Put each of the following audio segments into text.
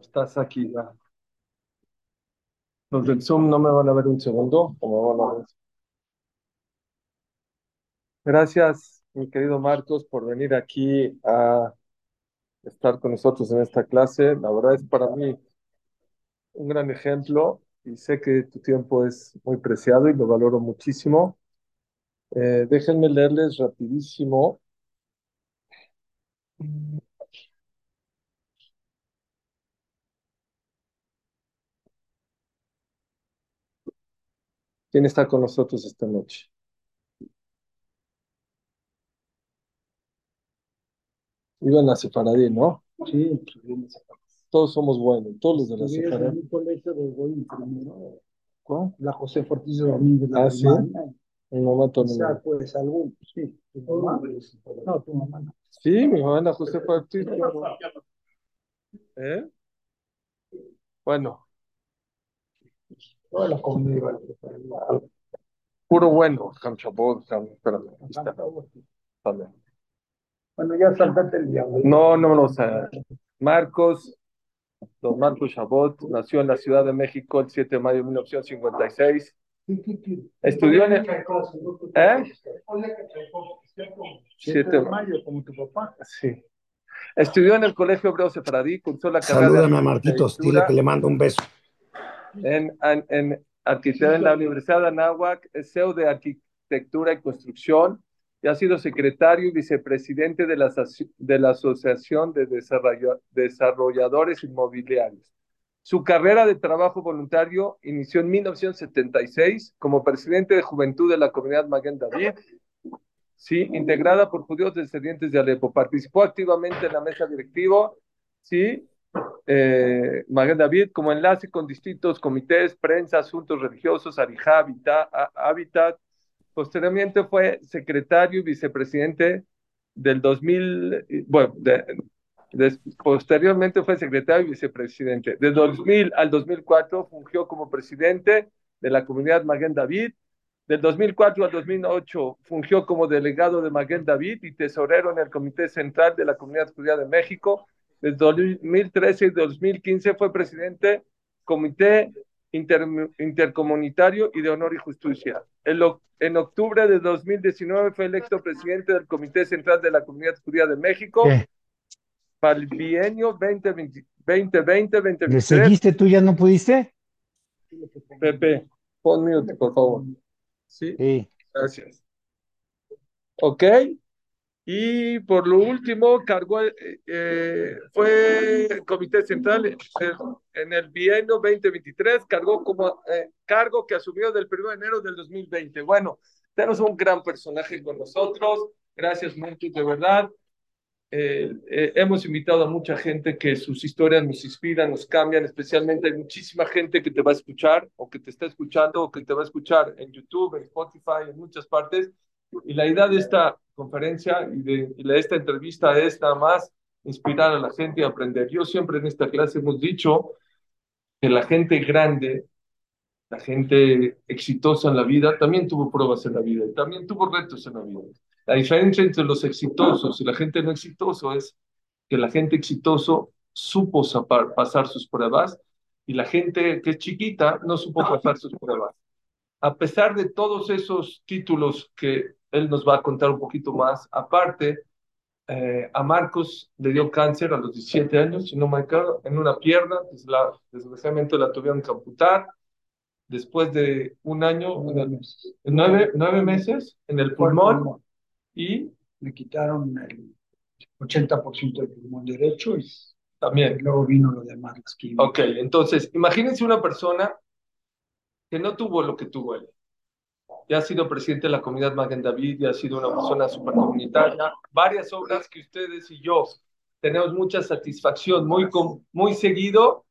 Estás aquí ya. Los del Zoom no me van a ver un segundo, o me van a ver. Gracias, mi querido Marcos, por venir aquí a estar con nosotros en esta clase. La verdad es para mí un gran ejemplo y sé que tu tiempo es muy preciado y lo valoro muchísimo. Eh, déjenme leerles rapidísimo. ¿Quién está con nosotros esta noche? Iban a Sefaradí, ¿no? Sí, Todos somos buenos, todos los de la estuvieron en Sefaradí. un colegio de Goim primero, ¿Cuál? la José Fortillo Domínguez, la Ah, ¿sí? Mi mamá también. pues algún, sí, tu mamá, no, tu mamá no. Sí, mi mamá era José Ortiz. ¿Eh? Bueno, toda la comunidad iba a la preparatoria. puro bueno. Ham Shabbat, Ham- espérame, aquí está, también. Bueno, ya saltate el diablo. No, no, no, o sea, Marcos, don Marcos Chabot, nació en la Ciudad de México el 7 de mayo de 1956. Estudió en el... ¿Eh? 7 de mayo, como tu papá. Sí. Estudió en el Colegio Hebreo Sefaradí, cursó la carrera Salúdame de a Marquitos, dile que le mando un beso. En, en, en en la Universidad de Anáhuac, es CEO de Arquitectura y Construcción y ha sido secretario y vicepresidente de la, de la Asociación de Desarrolladores Inmobiliarios. Su carrera de trabajo voluntario inició en 1976 como presidente de Juventud de la Comunidad Maguen David, sí, integrada por judíos descendientes de Alepo. Participó activamente en la mesa directiva, sí, eh, Maguen David como enlace con distintos comités, prensa, asuntos religiosos, Arijá, Habitat. Posteriormente fue secretario y vicepresidente del 2000, y- bueno, posteriormente fue secretario y vicepresidente. De 2000 al 2004 fungió como presidente de la comunidad Maguen David. Del 2004 al 2008 fungió como delegado de Maguen David y tesorero en el Comité Central de la Comunidad Judía de México. Desde 2013 y 2015 fue presidente Comité Inter- Intercomunitario y de Honor y Justicia. En, lo- en octubre de 2019 fue electo presidente del Comité Central de la Comunidad Judía de México ¿Qué? para el bienio 2020 2020-2023. ¿Le seguiste tú ya no pudiste? Pepe, pon mute, por favor. Sí, Sí. gracias. Ok. Y por lo último, cargó, eh, eh, fue comité central en, el bienio 2023, cargó como eh, cargo que asumió del 1 de enero del 2020. Bueno, tenemos un gran personaje con nosotros. Gracias, mucho, de verdad. Eh, eh, hemos invitado a mucha gente que sus historias nos inspiran, nos cambian, especialmente hay muchísima gente que te va a escuchar o que te está escuchando o que te va a escuchar en YouTube, en Spotify, en muchas partes. Y la idea de esta conferencia y de, y de esta entrevista es nada más inspirar a la gente y aprender. Yo siempre en esta clase hemos dicho que la gente grande, la gente exitosa en la vida, también tuvo pruebas en la vida y también tuvo retos en la vida. La diferencia entre los exitosos y la gente no exitoso es que la gente exitoso supo zapar- pasar sus pruebas y la gente que es chiquita no supo pasar sus pruebas. A pesar de todos esos títulos que él nos va a contar un poquito más, aparte, eh, a Marcos le dio cáncer a los 17 años, si no me acuerdo, en una pierna, la, desgraciadamente la tuvieron que amputar. Después de un año, el- nueve, nueve meses en el pulmón y Me quitaron el 80% del pulmón derecho y también luego vino lo demás, las. Ok, entonces, imagínense una persona que no tuvo lo que tuvo él. Ya ha sido presidente de la comunidad Maguen David, ya ha sido una persona supercomunitaria. Varias obras que ustedes y yo tenemos mucha satisfacción, muy, muy seguido,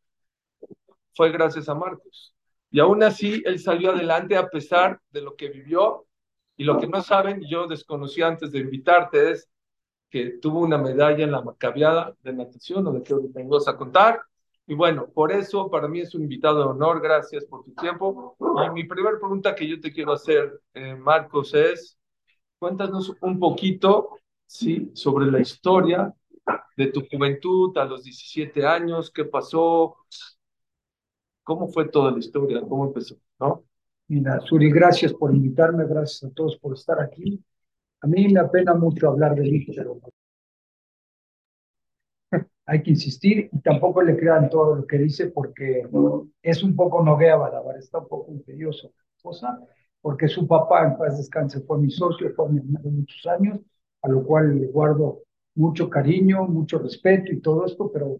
fue gracias a Marcos. Y aún así, él salió adelante a pesar de lo que vivió. Y lo que no saben, yo desconocí antes de invitarte, es que tuvo una medalla en la macabiada de natación, o de que vengo a contar. Y bueno, por eso para mí es un invitado de honor, gracias por tu tiempo. Y mi primera pregunta que yo te quiero hacer, eh, Marcos, es, cuéntanos un poquito, ¿sí?, sobre la historia de tu juventud a los 17 años, ¿qué pasó? ¿Cómo fue toda la historia? ¿Cómo empezó? ¿No? Mira, Suri, gracias por invitarme, gracias a todos por estar aquí. A mí me apena mucho hablar de mí, pero hay que insistir y tampoco le crean todo lo que dice porque es un poco noguea Badabar, está un poco imperioso cosa, porque su papá, en paz descanse, fue mi socio, fue mi hermano muchos años, a lo cual le guardo mucho cariño, mucho respeto y todo esto, pero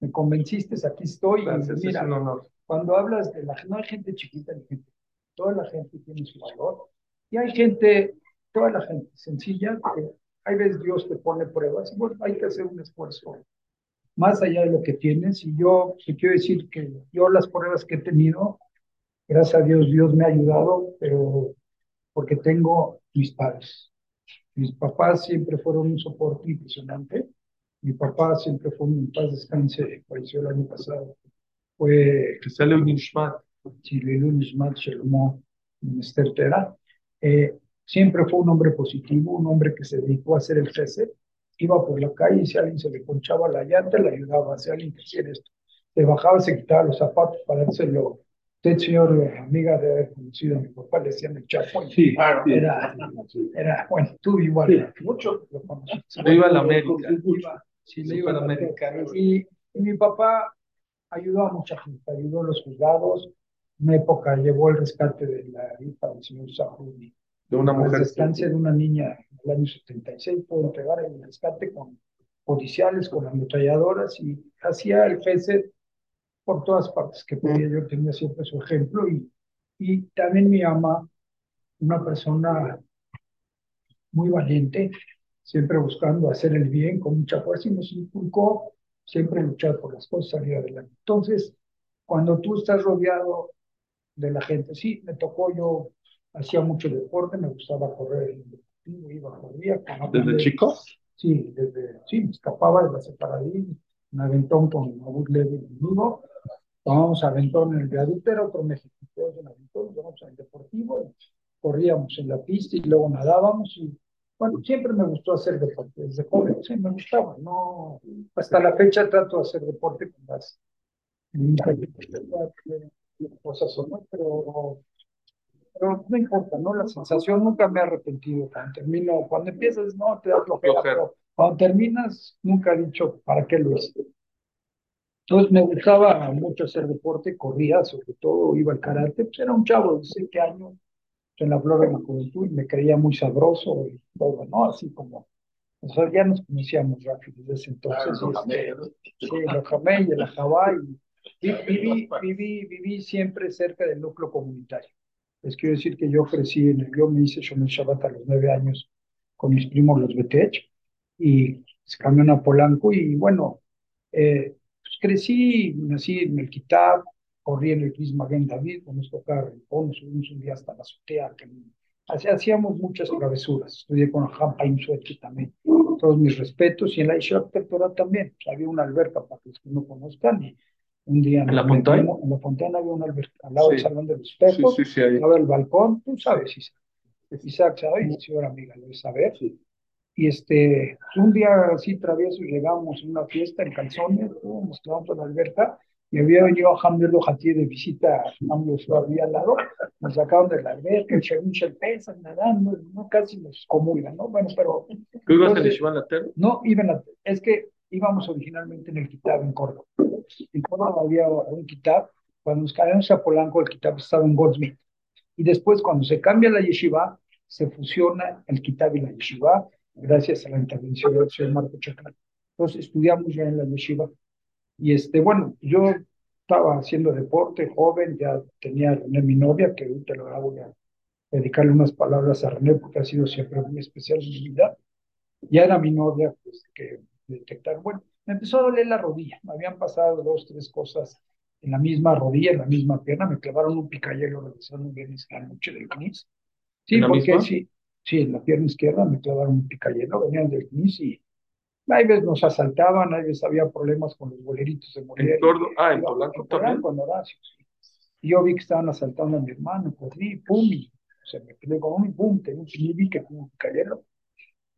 me convenciste, aquí estoy. Gracias, y mira, es un honor. cuando hablas de la no hay gente chiquita ni gente, toda la gente tiene su valor y hay gente, toda la gente sencilla, que hay veces Dios te pone pruebas y bueno, hay que hacer un esfuerzo más allá de lo que tienes y yo te quiero decir que yo las pruebas que he tenido, gracias a Dios, Dios me ha ayudado, pero porque tengo mis padres. Mis papás siempre fueron un soporte impresionante. Mi papá siempre fue un paz descanse, falleció el año pasado. Fue Que sale un Ishmat. Minister Tera. Siempre fue un hombre positivo, un hombre que se dedicó a hacer el jefe. Iba por la calle y si a alguien se le ponchaba la llanta, le ayudaba. Si alguien quisiera esto, se bajaba, se quitaba los zapatos para dárselo. Usted, señor, eh, amiga de haber conocido a mi papá, le decían el chapo. Sí, Era, era, bueno, tú igual, mucho lo conocí. Viva la América. Iba, sí, le iba a la. América. Y, y mi papá ayudó a mucha gente, ayudó a los juzgados. Una época llevó el rescate de la hija del señor Sahudi, De una el mujer. descanse de una niña en el año 76, pudo entregar el rescate con policiales, con ametralladoras y hacía el GESED por todas partes que podía. Yo tenía siempre su ejemplo y, y también mi ama, una persona muy valiente, siempre buscando hacer el bien con mucha fuerza y nos inculcó siempre luchar por las cosas, salir adelante. Entonces, cuando tú estás rodeado de la gente, sí, me tocó, yo hacía mucho deporte, me gustaba correr en el deportivo, iba, corría. con ¿Desde chico? Sí, desde, sí, me escapaba de la separadín, un aventón con Abud Levi conmigo, tomábamos aventón en el viaducto, era otro México, en aventón, íbamos al deportivo, y corríamos en la pista y luego nadábamos y bueno, siempre me gustó hacer deporte, desde joven, sí, me gustaba, no, hasta la fecha trato de hacer deporte con las cosas o no, pero, pero no importa, ¿no? La sensación nunca me ha arrepentido cuando termino, cuando empiezas, no, te da flojera, pero cuando terminas, nunca he dicho, ¿para qué lo hice? Entonces me gustaba mucho hacer deporte, corría sobre todo, iba al karate, pues era un chavo de 17 años, en la flor de la juventud, y me creía muy sabroso y todo, ¿no? Así como, o sea, ya nos conocíamos rápido desde ese entonces. y, este, sí, el Ojamé y el Ajabá, y vi- viví, viví, viví siempre cerca del núcleo comunitario. Les quiero decir que yo crecí en el, yo me hice Shomer Shabbat a los nueve años con mis primos los Betech, y se cambió a Polanco, y bueno, eh, pues crecí, nací en el Kitab, corrí en el Cris Maguen David, nos tocaba Rincón, subimos un día hasta la azotea, que hacía- hacíamos muchas travesuras, estudié con Hampa Suechi también, todos mis respetos, y en la Isha Torah también, había una alberca para los que no conozcan, y un día ¿En la Fontana? En la Fontana había alberca, al lado del Sí. Salón de los Sí, sí, lado del balcón, tú sabes, Isaac. Isaac sabe, y señora amiga, debe saber. Y este, un día así travieso llegamos a una fiesta en calzones, nos quedamos en la alberca, y había venido a Hamder Hatí de visita a Hamder había al lado, nos sacaron de la alberca, el Shevin Shelpesa, nadando, no casi nos comulgan, ¿no? Bueno, pero ¿Tú ibas en Laterno? no, iban a- es que íbamos originalmente en el Kitab en Córdoba. En Córdoba había un Kitab, cuando nos cambiamos a Polanco, el Kitab estaba en Goldsmith. Y después, cuando se cambia la yeshiva, se fusiona el Kitab y la yeshiva, gracias a la intervención del señor Marco Chacal. Entonces, estudiamos ya en la yeshiva. Y este, bueno, yo estaba haciendo deporte, joven, ya tenía a René, mi novia, que ahorita lo voy a dedicarle unas palabras a René, porque ha sido siempre muy especial mi vida ya era mi novia, pues que detectaron. Bueno, me empezó a doler la rodilla. Me habían pasado dos, tres cosas en la misma rodilla, en la misma pierna. Me clavaron un picayelo regresando un viernes a la noche del CNIS. Sí, ¿En porque misma? sí, sí, en la pierna izquierda me clavaron un picayelo. Venían del CNIS y hay veces nos asaltaban, hay veces había problemas con los boleritos de Morelia. Ah, en Polanco en también. En Horacio, sí. Y yo vi que estaban asaltando a mi hermano, corrí, pum, y se me peleé con uno y pum, tenía un que un picayelo.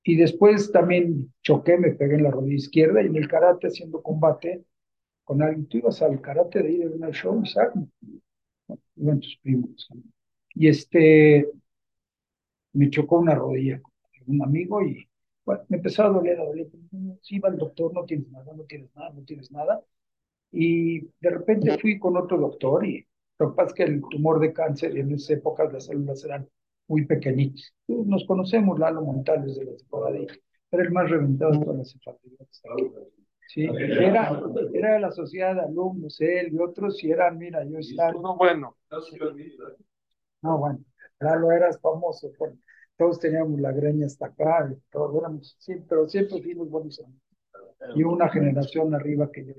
Y después también choqué, me pegué en la rodilla izquierda y en el karate haciendo combate con alguien. Tú ibas al karate de ir a una show, Isaac, iban tus primos. Y este, me chocó una rodilla con un amigo y bueno, me empezó a doler, a doler. Sí, va el doctor, no tienes nada, no tienes nada, no tienes nada. Y de repente fui con otro doctor y lo que que el tumor de cáncer en esas épocas las células eran muy pequeñitos. Nos conocemos, Lalo Montal, desde la temporada era el más reventado de todas las enfermedades. Sí, era, era de la sociedad de alumnos, él y otros, y eran, mira, yo estaba... No, bueno. No, bueno, Lalo eras famoso, todos teníamos la greña hasta acá, todos éramos, sí, pero siempre fuimos buenos amigos. Y una generación arriba que yo,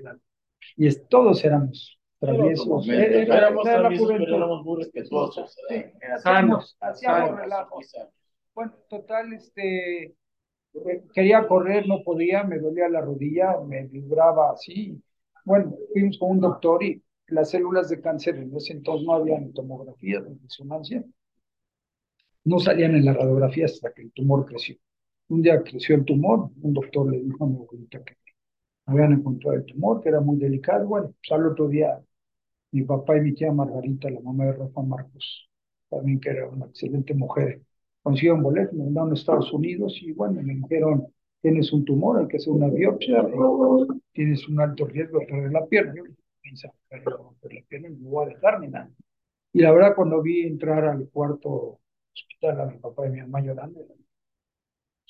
Y es, todos éramos traviesos. Era, éramos traviesos, pero éramos muy respetuosos. Sí, sanos, hacíamos relajos. Bueno, total, este, eh, quería correr, no podía, me dolía la rodilla, me vibraba así. Bueno, fuimos con un doctor y las células de cáncer en ese entonces no había tomografía de resonancia, no salían en la radiografía hasta que el tumor creció. Un día creció el tumor, un doctor le dijo a mi abuelita que habían encontrado el tumor, que era muy delicado. Bueno, pues al otro día mi papá y mi tía Margarita, la mamá de Rafa Marcos, también que era una excelente mujer, consiguieron boleto, me mandaron a Estados Unidos y bueno, me dijeron, tienes un tumor, hay que hacer una biopsia, tienes un alto riesgo de perder la pierna. Yo pensaba, pero la pierna no voy a dejar ni nada. Y la verdad, cuando vi entrar al cuarto hospital a mi papá y mi mamá llorando, pues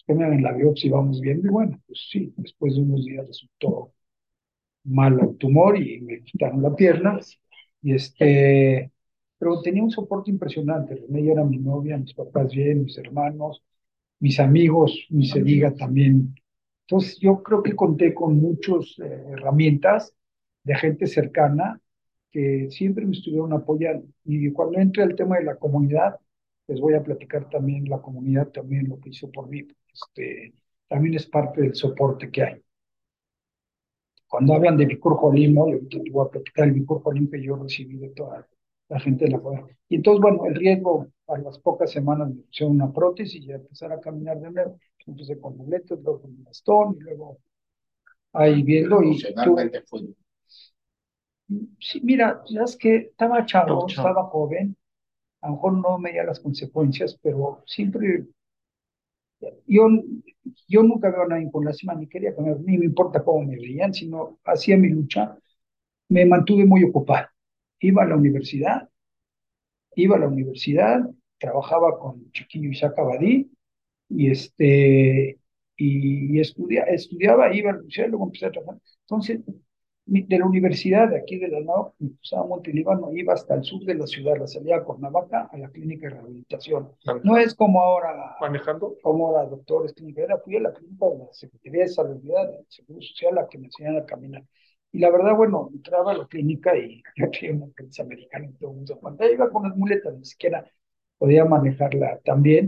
que me hagan la biopsia vamos viendo, y bueno, pues sí, después de unos días resultó mal el tumor y me quitaron la pierna y este, pero tenía un soporte impresionante. René era mi novia, mis papás bien, mis hermanos, mis amigos, mi se diga también. Entonces yo creo que conté con muchas eh, herramientas de gente cercana que siempre me estuvieron apoyando. Y cuando entré al tema de la comunidad, les voy a platicar también la comunidad, también lo que hizo por mí. Este, también es parte del soporte que hay cuando hablan de Vicur Jolimo, yo te voy a platicar el Vicur Jolim que yo recibí de toda la gente de la comunidad. Y entonces, bueno, el riesgo, a las pocas semanas me pusieron una prótesis y ya empezar a caminar de nuevo. Empecé con muletas, luego con un bastón, y luego ahí viendo. Y tú, sí, mira, es que estaba chavo, estaba joven, a lo mejor no me las consecuencias, pero siempre yo, yo nunca veo a nadie con lástima, ni quería comer, ni me importa cómo me veían, sino hacía mi lucha. Me mantuve muy ocupado. Iba a la universidad, iba a la universidad, trabajaba con Chiquillo Isaac Abadí, y este y, estudiaba, iba a la universidad, luego empecé a trabajar. Entonces, de la universidad de aquí de la NAO, me cruzaba Montelíbano, iba hasta el sur de la ciudad, la salida a Cuernavaca, a la clínica de rehabilitación. No es como ahora, manejando, como ahora doctores, clínica, era, fui a la clínica de la Secretaría de Salud, de Seguro Social, a que me enseñaran a caminar. Y la verdad, bueno, entraba a la clínica y yo tenía una prensa americana y todo el mundo, cuando iba con las muletas, ni siquiera podía manejarla también.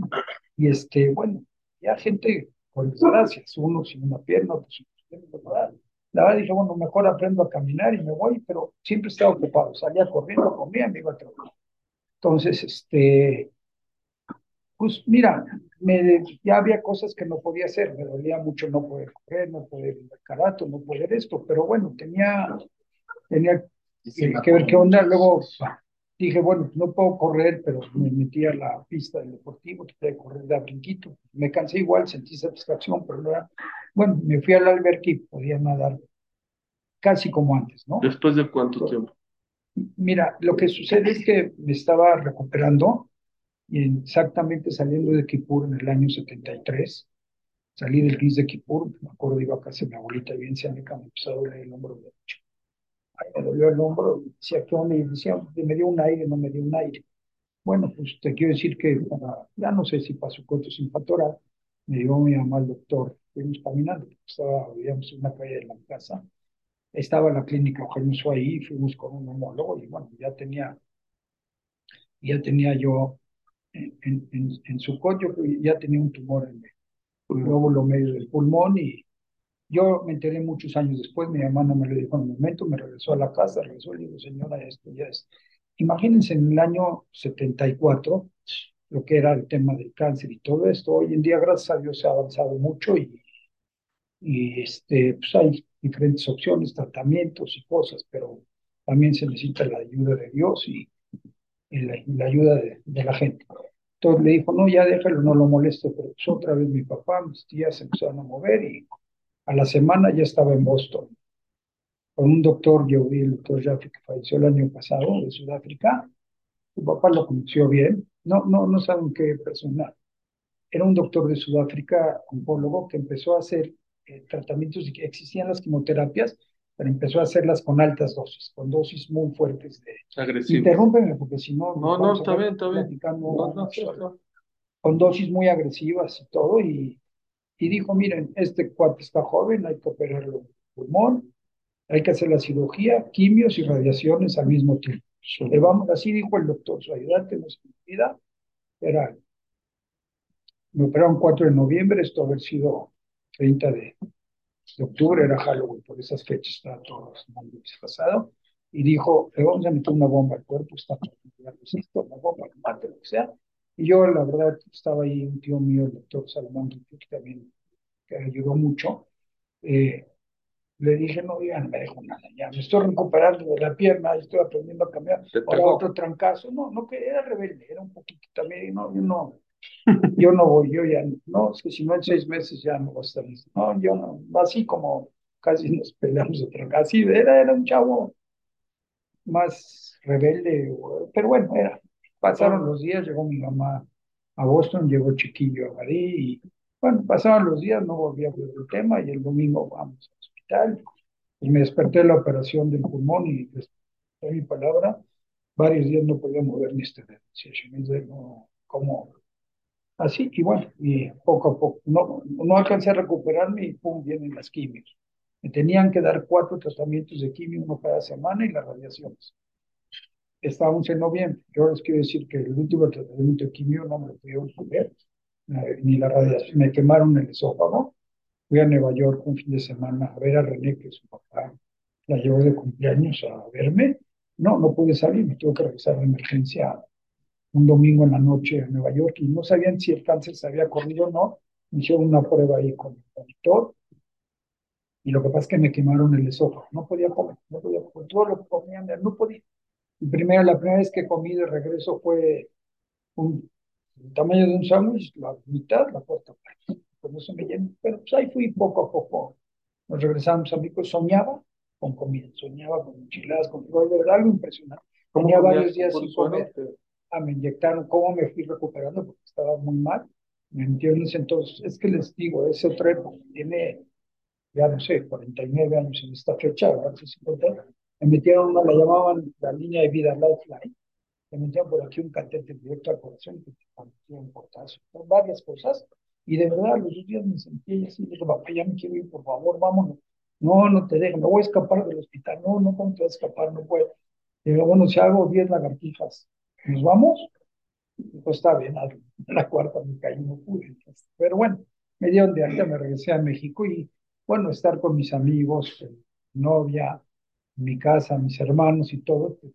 Y este, bueno, ya gente con desgracias, uno sin una pierna, otro sin una pierna, la verdad dije, bueno, mejor aprendo a caminar y me voy, pero siempre estaba ocupado. Salía corriendo, comía, me iba a trabajar. Entonces, este, pues mira, me, ya había cosas que no podía hacer. Me dolía mucho no poder correr, no poder ir al carato, no poder esto, pero bueno, tenía, tenía que, ver qué onda. Luego dije, bueno, no puedo correr, pero me metí a la pista del deportivo, que correr de brinquito. Me cansé igual, sentí satisfacción, pero no era bueno, me fui al albergue y podía nadar casi como antes, ¿no? ¿Después de cuánto tiempo? Mira, lo que sucede es que me estaba recuperando y exactamente saliendo de Kipur en el año 73. Salí del GIS de Kipur, me acuerdo, iba a casa de mi abuelita bien cerca, me empezó a doler el hombro derecho. Ahí me dolió el hombro, decía que onda, y decía, me dio un aire, no me dio un aire. Bueno, pues te quiero decir que ya no sé si pasó corto sin factorar, me llevó mi mamá al doctor fuimos caminando, estaba, vivíamos en una calle de la casa, estaba la clínica Eugenio ahí, fuimos con un homólogo y bueno, ya tenía, ya tenía yo en, en, en su coche, ya tenía un tumor en el lóbulo medio del pulmón y yo me enteré muchos años después, mi hermana me lo dijo en un momento, me regresó a la casa, regresó y digo, señora, esto ya es. Imagínense en el año 74, lo que era el tema del cáncer y todo esto. Hoy en día, gracias a Dios, se ha avanzado mucho y, y este, pues hay diferentes opciones, tratamientos y cosas, pero también se necesita la ayuda de Dios y, la, ayuda de, la gente. Entonces le dijo, no, ya déjalo, no lo moleste, pero pues otra vez mi papá, mis tías se empezaron a mover y a la semana ya estaba en Boston con un doctor, vi el doctor Jaffe que falleció el año pasado de Sudáfrica. Su papá lo conoció bien, no, no, no saben qué persona. Era un doctor de Sudáfrica, oncólogo, que empezó a hacer eh, tratamientos, existían las quimioterapias, pero empezó a hacerlas con altas dosis, con dosis muy fuertes de... Agresivo. Interrúmpeme, porque si no... No, no, está bien, está bien. con dosis muy agresivas y todo, y, y dijo, miren, este cuate está joven, hay que operarlo el pulmón, hay que hacer la cirugía, quimios y radiaciones al mismo tiempo. Le vamos, así dijo el doctor, su ayudante no se olvida, era, me operaron 4 de noviembre, esto haber sido 30 de, octubre, era Halloween, por esas fechas estaba todo pasado, y dijo, le vamos a meter una bomba al cuerpo, está esto, una bomba, que mate, lo que sea. Y yo, la verdad, estaba ahí un tío mío, el doctor Salomón, que también que ayudó mucho. Eh, le dije, no, ya no me dejo nada, ya me estoy recuperando de la pierna, estoy aprendiendo a cambiar. Ahora otro trancazo. No, no, que era rebelde, era un poquito también, no, yo no, yo no voy, yo ya no, es que si no en seis meses ya no va a estar listo. No, yo no, así como casi nos peleamos otra así, era, era un chavo más rebelde, pero bueno, era. Pasaron los días, llegó mi mamá a Boston, llegó chiquillo a Madrid y bueno, pasaron los días, no volví a ver el tema y el domingo vamos y me desperté de la operación del pulmón y de mi palabra, varios días no podía mover ni este dedo. No, como así, y bueno, y poco a poco, no, no alcancé a recuperarme y pum, vienen las quimios. Me tenían que dar cuatro tratamientos de quimio, uno cada semana y las radiaciones. Estábamos en noviembre. Yo les quiero decir que el último tratamiento de quimio no me lo pudieron poner, ni la radiación. Me quemaron el esófago Fui a Nueva York un fin de semana a ver a René, que es su papá la llevó de cumpleaños a verme. No, no pude salir, me tuve que regresar de emergencia un domingo en la noche a Nueva York y no sabían si el cáncer se había corrido o no. Me hicieron una prueba ahí con el monitor y lo que pasa es que me quemaron el esófago. No podía comer, no podía comer. Todo lo que comían, no podía. Primero, la primera vez que comí de regreso fue un, el tamaño de un sándwich, la mitad, la cuarta parte pues se me llenó, pero pues ahí fui poco a poco. Nos regresamos a México, soñaba con comida, soñaba con enchiladas, con de verdad algo impresionante. Tenía varios días sin comer. Ah, me inyectaron, cómo me fui recuperando porque estaba muy mal. Me metieron en ese entonces, es que les digo, ese época, tiene, ya no sé, 49 años en esta fecha, ahora 50, me metieron una, la llamaban la línea de vida Lifeline, me metían por aquí un catete directo al corazón, que te un potasio, varias cosas, y de verdad, los dos días me sentí así, dije, papá, ya me quiero ir, por favor, vámonos. No, no te dejo, me voy a escapar del hospital. No, no, ¿cómo te vas a escapar? No puedo. Digo, bueno, si hago 10 lagartijas, ¿nos vamos? Pues está bien, a la cuarta me caí, no pude. Pero bueno, me dieron de alta, me regresé a México y, bueno, estar con mis amigos, mi novia, mi casa, mis hermanos y todo, te,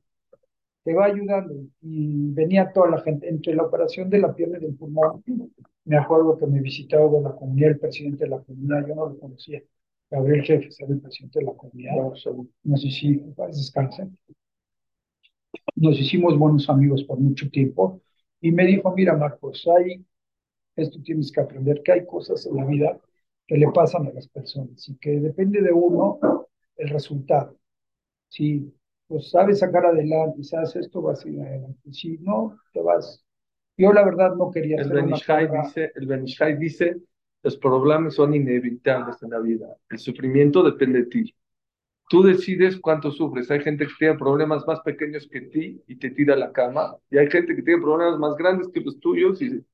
te va ayudando. Y venía toda la gente, entre la operación de la pierna y del pulmón, me acuerdo que me visitaba de la comunidad el presidente de la comunidad, yo no lo conocía. Gabriel Jefe era el presidente de la comunidad. Nos hicimos, descansen. Nos hicimos buenos amigos por mucho tiempo y me dijo, mira Marcos, hay, esto tienes que aprender, que hay cosas en la vida que le pasan a las personas y que depende de uno el resultado. Si pues sabes sacar adelante, sabes esto, vas a ir adelante. Si no, te vas yo la verdad no quería el hacer dice, El Benishai dice, los problemas son inevitables en la vida. El sufrimiento depende de ti. Tú decides cuánto sufres. Hay gente que tiene problemas más pequeños que ti y te tira a la cama. Y hay gente que tiene problemas más grandes que los tuyos y,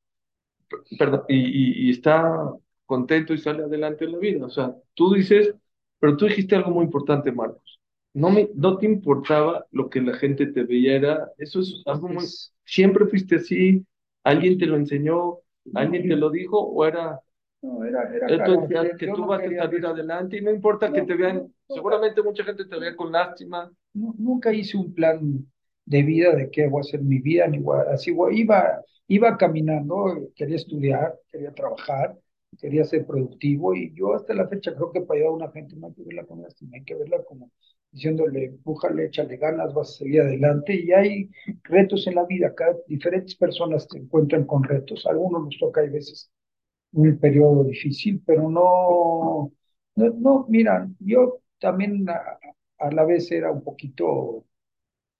y, y está contento y sale adelante en la vida. O sea, tú dices, pero tú dijiste algo muy importante, Marcos. No, me, no te importaba lo que la gente te veía, eso es algo muy... Siempre fuiste así, ¿Alguien te lo enseñó? ¿Alguien te lo dijo? ¿O era.? No, era, era que tú vas a salir adelante y no importa que te vean. Seguramente mucha gente te vea con lástima. nunca hice un plan de vida, de qué voy a hacer mi vida, ni así iba, iba caminando, quería estudiar, quería trabajar, quería ser productivo y yo hasta la fecha creo que para ayudar a una gente no hay que verla como hay que verla como diciéndole, empújale, échale ganas, vas a salir adelante y hay retos en la vida, cada, diferentes personas se encuentran con retos, a algunos nos toca hay veces un periodo difícil, pero no, no, no mira, yo también a, a, la vez era un poquito,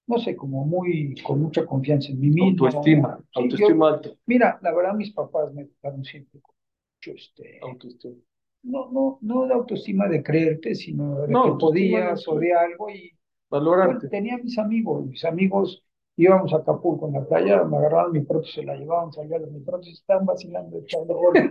no sé, como muy, con mucha confianza en mí mismo. Autoestima, autoestima alto. Mira, la verdad mis papás me educaron siempre con mucho este... Autoestima. No, no, no de autoestima de creerte, sino de que podías o de algo y... Valorarte. tenía mis amigos, mis amigos íbamos a Acapulco en la playa, me agarraban mi propio, se la llevaban, salían de mi propio, estaban vacilando, echando goles.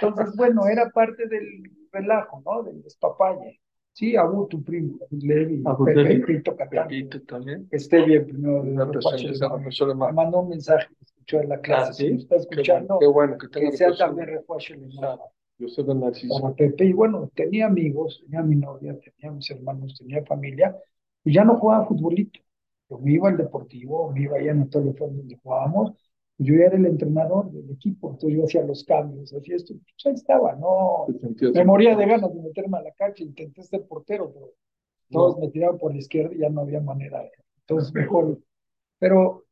Entonces, bueno, era parte del relajo, ¿no? Del despapalle. Sí, Abu, tu primo, Levi, Pepe, Pito Pepito también. esté bien primero. De me mandó un mensaje escuchó en la clase. Ah, ¿sí? Si está escuchando, qué bueno, que, tenga que sea también refuerzo Yo soy de Narciso. Para Pepe, y bueno, tenía amigos, tenía mi novia, tenía mis hermanos, tenía familia, y ya no jugaba futbolito. Yo me iba al deportivo, me iba allá en Antonio donde jugábamos, yo era el entrenador del equipo, entonces yo hacía los cambios, hacía esto, pues ahí estaba, no, me moría de ganas de meterme a la cancha, intenté ser portero, pero todos me tiraban por la izquierda y ya no había manera, entonces mejor, pero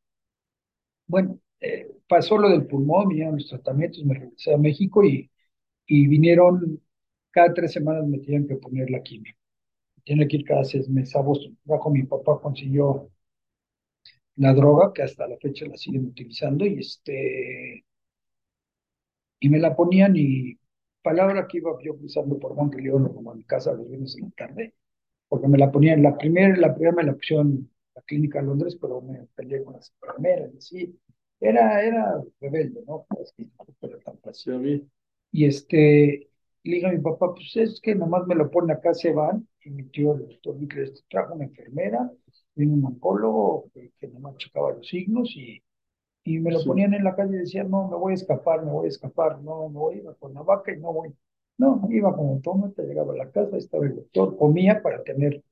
bueno, eh, pasó lo del pulmón, vinieron los tratamientos, me regresé a México y, y vinieron, cada tres semanas me tenían que poner la quimio, tiene que ir cada seis meses a Boston, bajo mi papá consiguió la droga, que hasta la fecha la siguen utilizando, y este y me la ponían y palabra que iba yo cruzando por León como a mi casa los viernes en la tarde, porque me la ponían, la primera, la primera me la pusieron en la clínica de Londres, pero me peleé con las enfermeras, así, era, era rebelde, ¿no? Pues, pero tan fácil. Y este, le dije a mi papá, pues es que nomás me lo pone acá, se van, y mi tío, el doctor Mikles, trajo una enfermera, vino un oncólogo que, que nomás checaba los signos y, y me lo ponían en la calle y decían, no, me voy a escapar, me voy a escapar, no, me voy, iba con la vaca y no voy. No, iba con te llegaba a la casa, estaba el doctor, comía para tener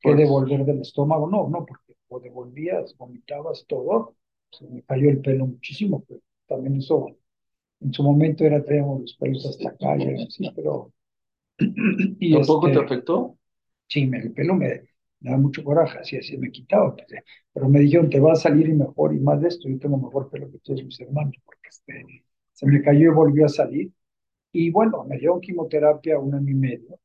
que devolver del estómago, no, no, porque o devolvías, vomitabas todo, se me cayó el pelo muchísimo, pero también eso, en su momento era, traíamos los pelos hasta acá, y así, pero... y ¿Tampoco este, te afectó? Sí, me, el pelo me, me da mucho coraje, así, así me quitaba. Pues, eh, pero me dijeron, te va a salir mejor y más de esto, yo tengo mejor pelo que todos mis hermanos, porque este, se me cayó y volvió a salir. Y bueno, me dieron quimioterapia un año y medio.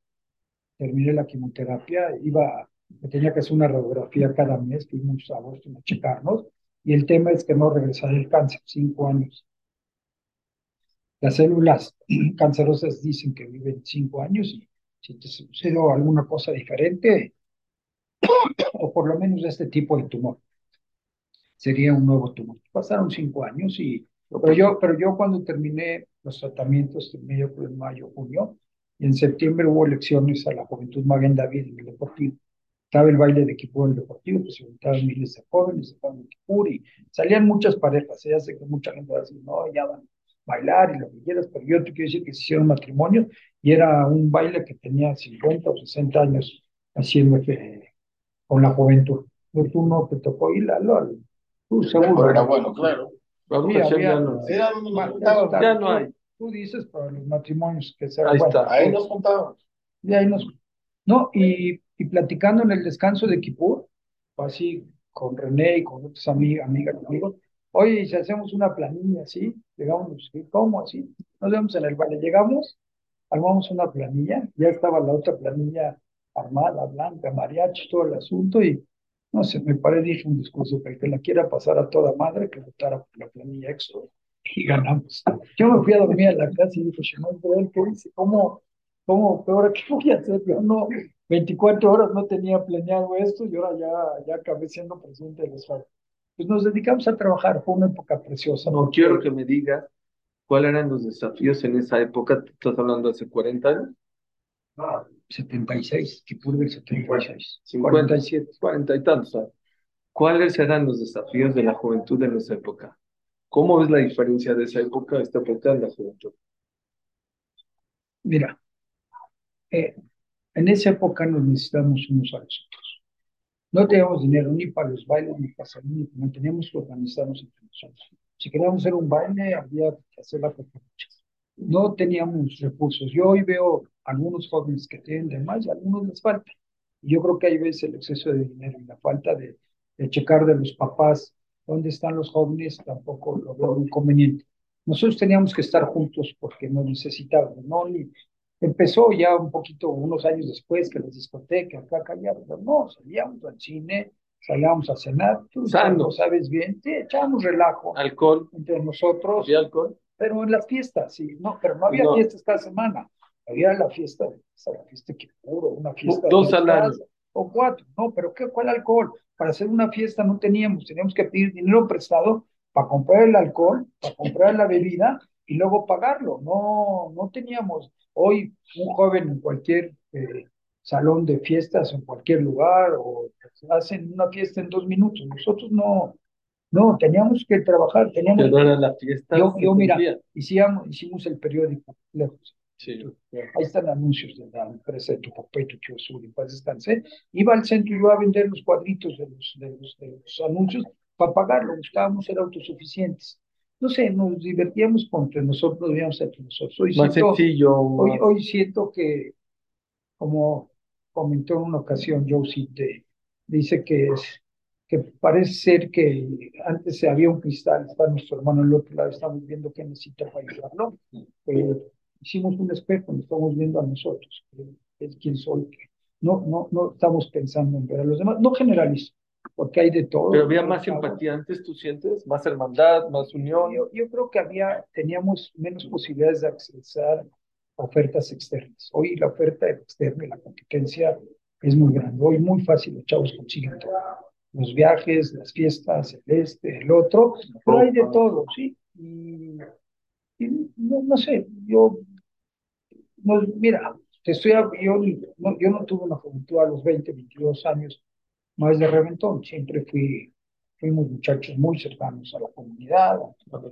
Terminé la quimioterapia, iba, me tenía que hacer una radiografía cada mes, fuimos a Boston a checarnos, y el tema es que no regresaré el cáncer, cinco años. Las células cancerosas dicen que viven cinco años y si te sucede alguna cosa diferente, o por lo menos este tipo de tumor. Sería un nuevo tumor. Pasaron cinco años y, pero yo, pero yo cuando terminé los tratamientos, en mayo, junio, y en septiembre hubo elecciones a la Juventud Maguen David en el Deportivo. Estaba el baile de equipo del Deportivo, pues se juntaban miles de jóvenes, de equipo y salían muchas parejas. Ya sé que mucha gente va a decir, no, ya van bailar y lo que quieras, pero yo te quiero decir que se hicieron matrimonio y era un baile que tenía 50 o 60 años haciendo que con la juventud. Pero tú no te tocó ir, Lalo, tú seguro. Era bueno, claro. ya, no, ya no hay. Tú dices para los matrimonios que se Ahí está, ahí nos juntábamos. Y ahí nos. No, y, y platicando en el descanso de Kipur, así con René y con otras amigas, amigas, amigos, oye, si hacemos una planilla así, llegamos, ¿cómo así? Nos vemos en el valle, llegamos, armamos una planilla, ya estaba la otra planilla armada, blanca, mariachi, todo el asunto, y no sé, me paré, dije un discurso que el que la quiera pasar a toda madre, que votara por la planilla extra, y ganamos. Yo me fui a dormir a la casa y dije, no, ¿qué dice? ¿Cómo, cómo, ahora qué voy a hacer? Yo no, 24 horas no tenía planeado esto y ahora ya, ya acabé siendo presidente del Estado. Pues nos dedicamos a trabajar, fue una época preciosa. No quiero que me digas cuáles eran los desafíos en esa época, estás hablando hace 40 años. 76, Kipur del 76. 47, 40 y tantos. ¿Cuáles eran los desafíos de la juventud de nuestra época? ¿Cómo ves la diferencia de esa época a esta época en la juventud? Mira, eh, en esa época nos necesitamos unos a los otros. No teníamos dinero ni para los bailes ni para salir, ni teníamos que organizarnos entre nosotros. Si queríamos hacer un baile, había que hacer la cooperacha. No teníamos recursos. Yo hoy veo algunos jóvenes que tienen de más y a algunos les falta. Y yo creo que ahí ves el exceso de dinero y la falta de, de checar de los papás dónde están los jóvenes, tampoco lo veo inconveniente. Nosotros teníamos que estar juntos porque nos necesitábamos, ¿no? Ni, empezó ya un poquito, unos años después, que las discotecas, acá, pero no, salíamos al cine, salíamos a cenar, tú sabes bien, sí, echábamos relajo Alcohol. entre nosotros, ¿Había alcohol? pero en las fiestas, sí, no, pero no había No. fiestas cada semana, había la fiesta la fiesta que puro, una fiesta Dos al año. o cuatro, no, pero ¿qué, cuál alcohol? Para hacer una fiesta no teníamos, teníamos que pedir dinero prestado para comprar el alcohol, para comprar la bebida y luego pagarlo, no, no teníamos, hoy un joven en cualquier eh, salón de fiestas, en cualquier lugar, o hacen una fiesta en dos minutos, nosotros no, no, teníamos que trabajar, teníamos no era la fiesta. Yo- yo, mira. Hicimos, hicimos el periódico, lejos. Sí. Ahí están anuncios de la empresa de tu papá y descanse. Iba al centro yo a vender los cuadritos de los, de los, de los anuncios para pagarlo, buscábamos ser autosuficientes. No sé, nos divertíamos entre nosotros, nos veíamos entre nosotros. Hoy Más siento, sencillo. hoy, hoy siento que, como comentó en una ocasión Josie, de- dice que, es, que parece ser que antes había un cristal, está nuestro hermano al otro lado, estamos viendo qué necesita para ayudarlo. Eh, hicimos un espejo, nos estamos viendo a nosotros, es quien soy. No, no, no estamos pensando en ver a los demás, no generalizo, porque hay de todo. Pero había más empatía antes, ¿tú sientes? Más hermandad, más unión. Yo, yo creo que había, teníamos menos posibilidades de accesar a ofertas externas. Hoy la oferta externa y la competencia es muy grande. Hoy muy fácil los chavos consiguen todo. Los viajes, las fiestas, el este, el otro, pero hay de todo, ¿sí? Y, y no, no sé, yo, no, mira, te estoy, yo, no, yo no tuve una juventud a los 20, 22 años más de reventón. Siempre fui, fuimos muchachos muy cercanos a la comunidad.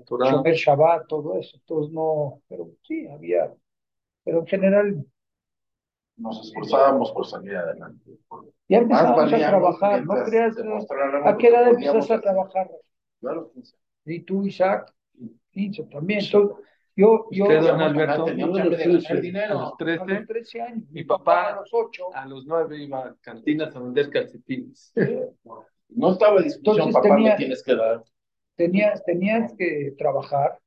Shomer Shabbat, todo eso. Entonces no, pero sí, había, pero en general Nos esforzábamos por salir adelante. ya Más empezamos a trabajar, no creas, ¿a qué edad empezaste a trabajar? Yo a los 15. Y tú, Isaac, 15 también. Entonces, yo, yo Usted, a don Alberto, teníamos yo a que los ganar 13, dinero. a los 13, los 13 años, mi papá- a los 8. a los 9 iba a cantinas a vender calcetines. No estaba discusión, papá, tenía- me tienes que dar. Tenías, tenías que trabajar.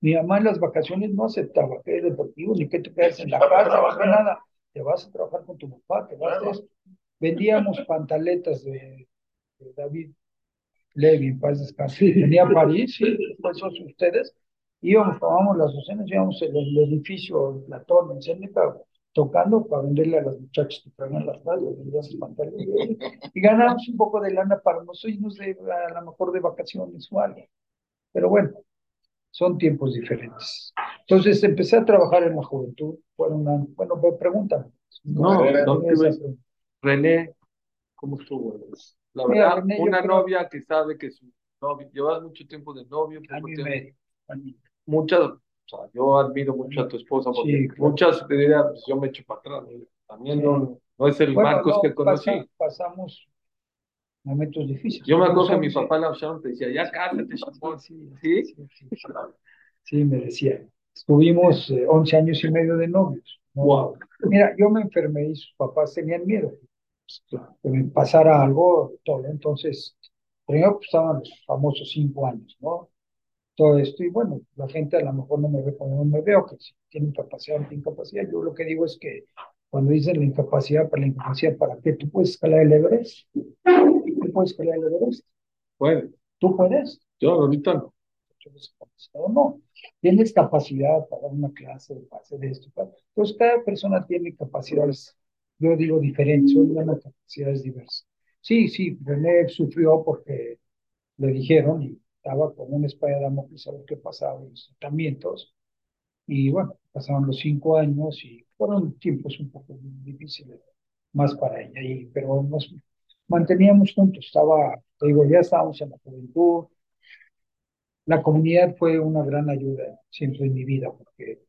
Mi mamá en las vacaciones no aceptaba que eres deportivo ni que te quedes en la a casa, ni nada. Te vas a trabajar con tu papá, te vas a Claro. esto. Vendíamos pantaletas de, de David Levy, en paz descanse. Tenía París, sí, pues ustedes. Íbamos, tomábamos las docenas, íbamos al el edificio Platón en Seneca, tocando para venderle a las muchachas que traían las radios, pantalones. Y ganábamos un poco de lana para nosotros de, a lo mejor de vacaciones o algo. Pero bueno, son tiempos diferentes. Entonces empecé a trabajar en la juventud. Fueron una, bueno, pues pregúntame. No, no, René, ¿cómo estuvo? La Mira, verdad, René, yo una creo- novia que sabe que su novio, llevas mucho tiempo de novio, Año y tiempo- medio. año. Muchas, o sea, yo admiro mucho a tu esposa porque Sí, claro. muchas te dirían, pues yo me echo para atrás, también Sí. no, no es el Bueno, Marcos no, que conocí. pasa- pasamos momentos difíciles. Yo me acuerdo que mi papá la Sharon te decía, ya chapón. sí, ¿Sí? sí, sí, me decía. Estuvimos eh, 11 años y medio de novios. ¿no? Wow. Mira, yo me enfermé y sus papás tenían miedo pues, que me pasara algo, todo. Entonces, primero pues, estaban los famosos cinco años, ¿no? Todo esto, y bueno, la gente a lo mejor no me ve como no me veo, que si tienen capacidad o no tienen capacidad. Yo lo que digo es que cuando dicen la incapacidad, para la incapacidad, ¿para qué? ¿Tú puedes escalar el Everest? ¿Tú puedes escalar el Everest? Bueno, ¿Tú puedes? yo ahorita no. o no. Tienes capacidad para dar una clase, para hacer esto. para- Entonces, cada persona tiene capacidades, yo digo diferentes, son una capacidades diversas. Sí, sí, René sufrió porque le dijeron y estaba con una espada de Damocles a ver qué pasaba en los tratamientos. Y bueno, pasaron los cinco años y fueron tiempos un poco difíciles, más para ella. Y, pero nos manteníamos juntos, estaba, te digo, ya estábamos en la juventud, la comunidad fue una gran ayuda siempre en mi vida, porque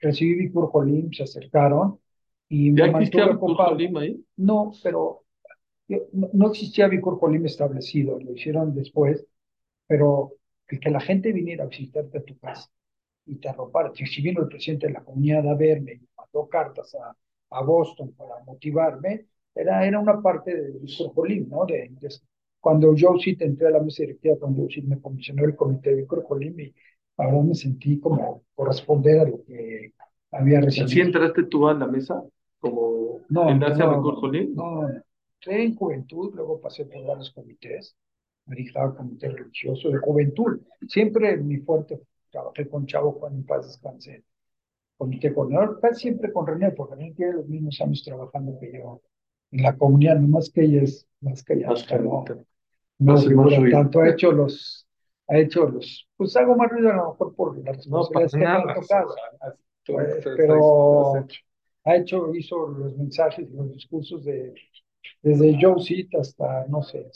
recibí curso Jolim, se acercaron y me ¿Ya existía ocupado. Lima ahí? No, pero yo- no, no existía Vicor Colim establecido, lo hicieron después, pero el que la gente viniera a visitarte a tu casa y te arropara, si si vino el presidente de la comunidad a verme y mandó cartas a, a Boston para motivarme, era, era una parte de Vicor Colim, ¿no? De, de- cuando yo sí te entré a la mesa directiva, cuando yo sí me comisionó el comité de Vicor Colim, y ahora me sentí como corresponder a lo que había recibido. ¿Así entraste tú a la mesa? Como No, enlace a no, Record Jolín? No, entré en juventud, luego pasé por varios comités, me dedicaba comité religioso de juventud. Siempre mi fuerte, trabajé con Chavo Juan en paz descanse, comité coordinador, casi siempre con René, porque René tiene los mismos años trabajando que yo en la comunidad, no más que ella es más que ella, Más no, no más figura ruido. tanto, ha hecho los, ha hecho los, pues hago más ruido a lo mejor por las No, que me han tocado. Pues, estás- pero- ha hecho, hizo los mensajes, los discursos de, desde Joe Seat hasta, no sé,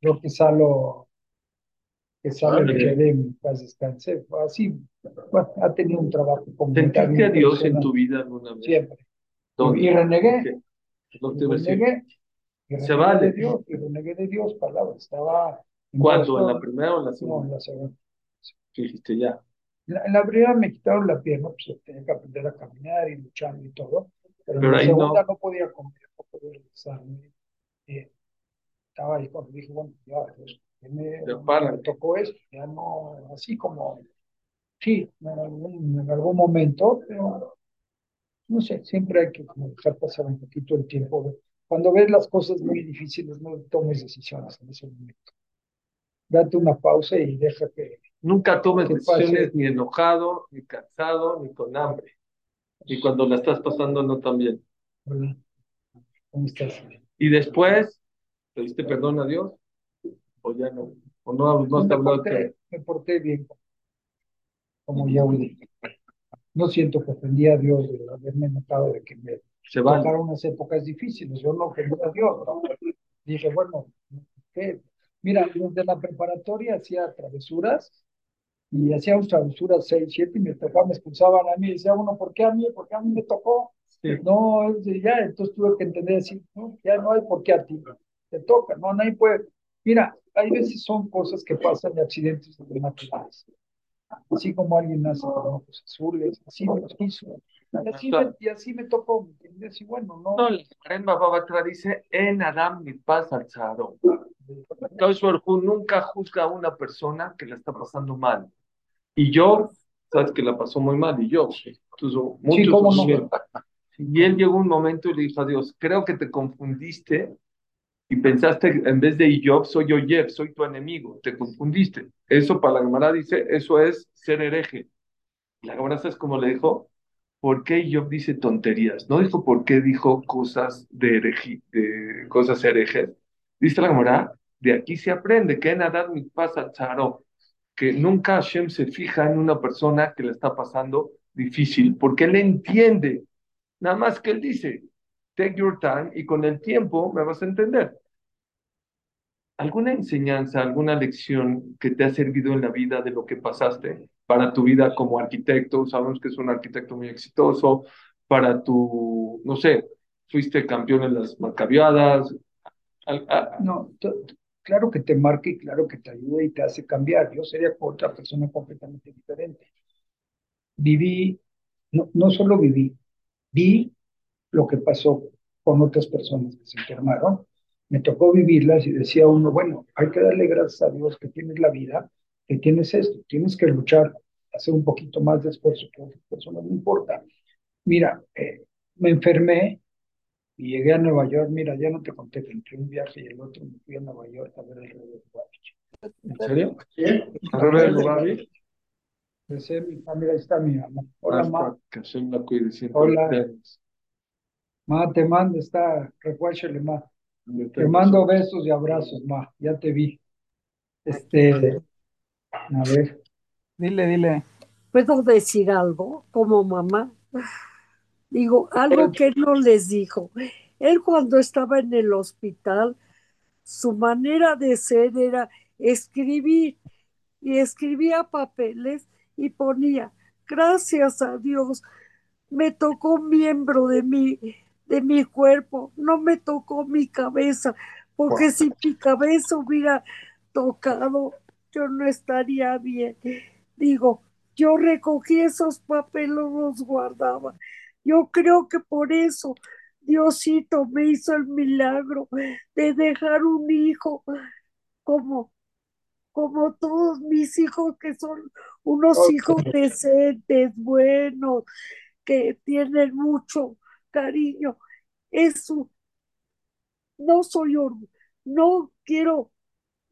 creo que Salo, que Salo Órale. Michele, en paz descanse, así, bueno, ha tenido un trabajo comunitario. ¿Sentiste a Dios en impresionante, tu vida alguna vez? Siempre. ¿Dónde? Y renegué. No te y renegué, y Se renegué vale. de Dios, y renegué de Dios, palabra, estaba en ¿Cuándo? ¿En la primera o en la no, en segunda? la segunda. Dijiste ya. En la, en la primera me quitaron la pierna, pues tenía que aprender a caminar y luchar y todo, pero, Pero en la segunda no. no, podía comer, no podía regresarme. Eh, estaba ahí cuando dije, bueno, ya, pues, ¿qué me, me tocó esto, ya no, así como, sí, en algún, en algún momento, pero no sé, siempre hay que como dejar pasar un poquito el tiempo. Cuando ves las cosas muy difíciles, no tomes decisiones en ese momento. Date una pausa y deja que, Nunca tomes Que decisiones pase. ni enojado, ni cansado, ni con hambre. Y cuando la estás pasando, no bien. ¿verdad? ¿Cómo estás? Y después, ¿pediste perdón a Dios? ¿O ya no? ¿O no, no has me, hablado porté, me porté bien, como ya dije. No siento que ofendí a Dios de haberme notado de que me Se vale. tocaron unas épocas difíciles. Yo no ofendí a Dios, ¿no? Dije, bueno, ¿qué? Mira, desde la preparatoria hacía travesuras y hacíamos travesuras 6, 7 y me tocaban, me expulsaban a mí. Decía uno, ¿por qué a mí? ¿Por qué a mí me tocó? Sí. No, ya, entonces tuve que entender así, no, ya no hay por qué a ti, te toca, no, nadie puede. Mira, hay veces son cosas que pasan de accidentes naturales. Así como alguien nace con ojos azules, así me quiso. Y así, me, y así me tocó, ¿me entiendes? Y bueno, no. No, en Baba Batra dice, en Adam mi paz al Zaharo. Kaush Baruj Hu nunca juzga a una persona que la está pasando mal. Y yo, sabes que la pasó muy mal, y yo. No. sufrieron. Y él llegó un momento y le dijo a Dios, creo que te confundiste y pensaste, en vez de Job, soy Oyev, soy tu enemigo, te confundiste. Eso para la Gemara dice, eso es ser hereje. La Gemara, ¿sabes cómo le dijo? ¿Por qué Job dice tonterías? No dijo por qué dijo cosas de, hereji- de cosas herejes. Dice la Gemara, de aquí se aprende que en Adad mi pasa charo, que nunca Hashem se fija en una persona que le está pasando difícil, porque él entiende, nada más que él dice, take your time y con el tiempo me vas a entender. ¿Alguna enseñanza, alguna lección que te ha servido en la vida de lo que pasaste para tu vida como arquitecto? Sabemos que es un arquitecto muy exitoso, para tu, no sé, fuiste campeón en las macabiadas. No, claro que te marca y claro que te ayuda y te hace cambiar. Yo sería otra persona completamente diferente. Viví, no, no solo viví, vi lo que pasó con otras personas que se enfermaron. Me tocó vivirlas y decía uno, bueno, hay que darle gracias a Dios que tienes la vida, que tienes esto, tienes que luchar, hacer un poquito más de esfuerzo que personas, no importa. Mira, eh, me enfermé y llegué a Nueva York, mira, ya no te conté que entre un viaje y el otro me fui a Nueva York a ver el rey de. ¿En serio? ¿Sí? ¿Al revés del lugar, vi? Ese es mi familia, ahí está mi mamá. Hola, ma. Hasta que Hashem la cuide siempre. Hola. Ma, te mando, está, recuérdale, ma. Te mando besos y abrazos, ma. Ya te vi. Este, a ver, Dile, dile. ¿Puedo decir algo como mamá? Digo, algo que él no les dijo. Él cuando estaba en el hospital, su manera de ser era escribir y escribía papeles y ponía, gracias a Dios, me tocó un miembro de mi, de mi cuerpo, no me tocó mi cabeza, porque si mi cabeza hubiera tocado, yo no estaría bien. Digo, yo recogí esos papeles, los guardaba. Yo creo que por eso Diosito me hizo el milagro de dejar un hijo como, como todos mis hijos que son unos hijos decentes, buenos, que tienen mucho cariño. Eso, no soy no quiero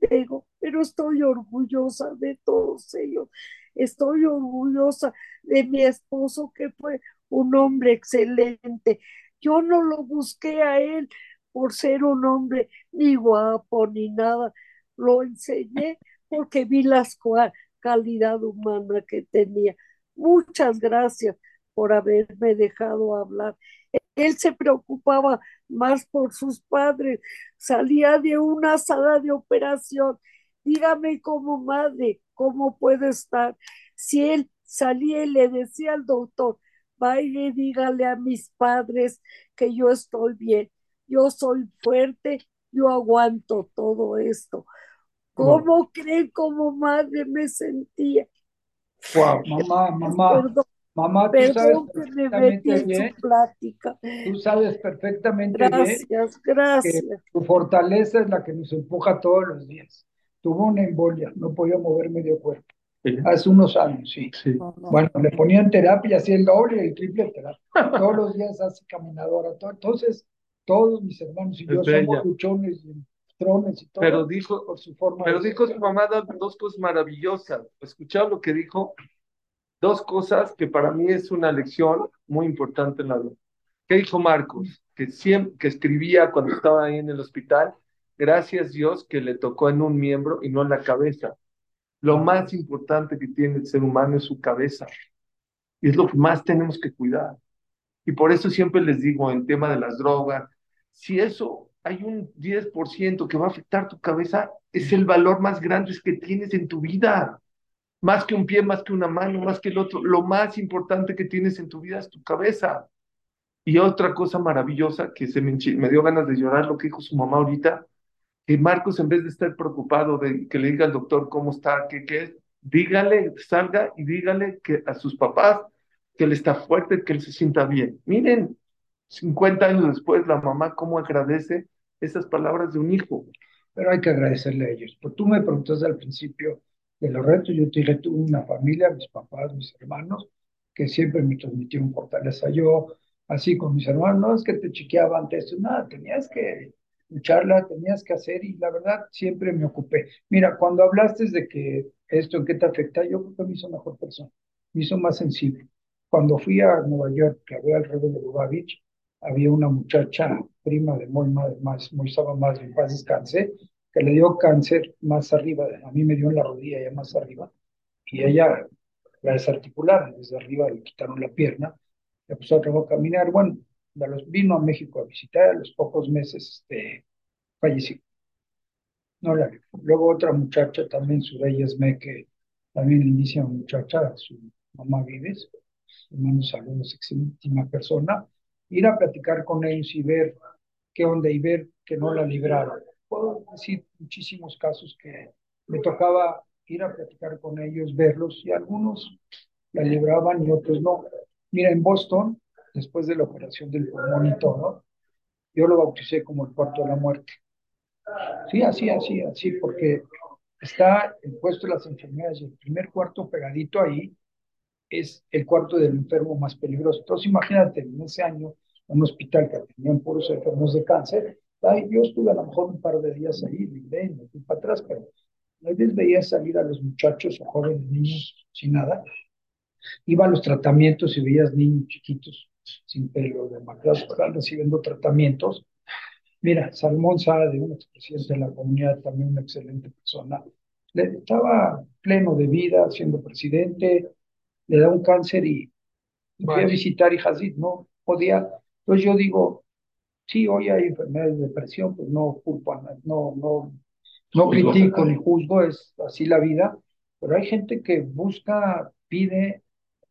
ego, pero estoy orgullosa de todos ellos. Estoy orgullosa de mi esposo que fue un hombre excelente. Yo no lo busqué a él por ser un hombre ni guapo ni nada. Lo enseñé porque vi la calidad humana que tenía. Muchas gracias por haberme dejado hablar. Él se preocupaba más por sus padres. Salía de una sala de operación. Dígame como madre, ¿cómo puede estar? Si él salía y le decía al doctor, vaya y dígale a mis padres que yo estoy bien, yo soy fuerte, yo aguanto todo esto. ¿Cómo creen como madre me sentía? Wow, mamá, mamá. Perdón, Mamá, tú sabes perdón que me metí perfectamente en bien, su plática. tú sabes perfectamente bien Gracias, que gracias. tu fortaleza es la que nos empuja todos los días. Tuvo una embolia, no podía mover medio cuerpo. Hace unos años, sí. Sí. No, no. Bueno, le ponían terapia, hacía el doble y el triple terapia. Todos los días hace caminadora. todo. Entonces, todos mis hermanos y Es yo bella. somos luchones y trones y todo Pero dijo, por su forma pero de dijo su mamá do- dos cosas maravillosas. ¿Escucharon lo que dijo? Dos cosas que para mí es una lección muy importante en la vida. ¿Qué dijo Marcos? Que siempre, que escribía cuando estaba ahí en el hospital, gracias Dios que le tocó en un miembro y no en la cabeza. Lo más importante que tiene el ser humano es su cabeza. Y es lo que más tenemos que cuidar. Y por eso siempre les digo en tema de las drogas, si eso hay un 10% que va a afectar tu cabeza, es el valor más grande que tienes en tu vida. Más que un pie, más que una mano, más que el otro. Lo más importante que tienes en tu vida es tu cabeza. Y otra cosa maravillosa que se me, me dio ganas de llorar, lo que dijo su mamá ahorita, que Marcos, en vez de estar preocupado de que le diga al doctor cómo está, qué, qué es, dígale, salga y dígale que a sus papás que él está fuerte, que él se sienta bien. Miren, 50 años después, la mamá cómo agradece esas palabras de un hijo. Pero hay que agradecerle a ellos. Pues tú me preguntaste al principio de los retos. Yo tuve una familia, mis papás, mis hermanos, que siempre me transmitieron fortaleza. Yo, así con mis hermanos, no es que te chiqueaba antes, nada, tenías que lucharla, tenías que hacer y la verdad siempre me ocupé. Mira, cuando hablaste de que esto en qué te afecta, yo creo que me hizo mejor persona, me hizo más sensible. Cuando fui a Nueva York, que había al revés de Lubavitch, había una muchacha prima de Moy, más, Moy Saba más, en paz descanse, que le dio cáncer más arriba, a mí me dio en la rodilla, ya más arriba, y ella la desarticularon, desde arriba le quitaron la pierna, le puso otra a caminar, bueno, de los, vino a México a visitar, a los pocos meses este, falleció. No la. Luego otra muchacha también, Suraya Esme, que también inicia muchacha, su mamá Vives, le mando saludos, excelentísima persona, ir a platicar con ellos y ver qué onda y ver que no la libraron. Puedo decir muchísimos casos que me tocaba ir a platicar con ellos, verlos, y algunos la libraban y otros no. Mira, en Boston, después de la operación del pulmón y todo, yo lo bauticé como el cuarto de la muerte. Sí, así, así, así, porque está el puesto de las enfermedades y el primer cuarto pegadito ahí es el cuarto del enfermo más peligroso. Entonces, imagínate, en ese año, un hospital que tenían puros enfermos de cáncer, ay, yo estuve a lo mejor un par de días ahí, libré, me fui para atrás, pero a veces veía salir a los muchachos o jóvenes niños sin nada, iba a los tratamientos y veías niños chiquitos, sin pelo, demacrados, recibiendo tratamientos. Mira, Salmón Saade, un expresidente de la comunidad, también una excelente persona, le, estaba pleno de vida, siendo presidente, le da un cáncer y fui a Vale. visitar y Hazid no podía. Entonces yo digo, sí, hoy hay enfermedades de depresión, pues no culpo no, no, no Juzgo. critico ni juzgo, es así la vida, pero hay gente que busca, pide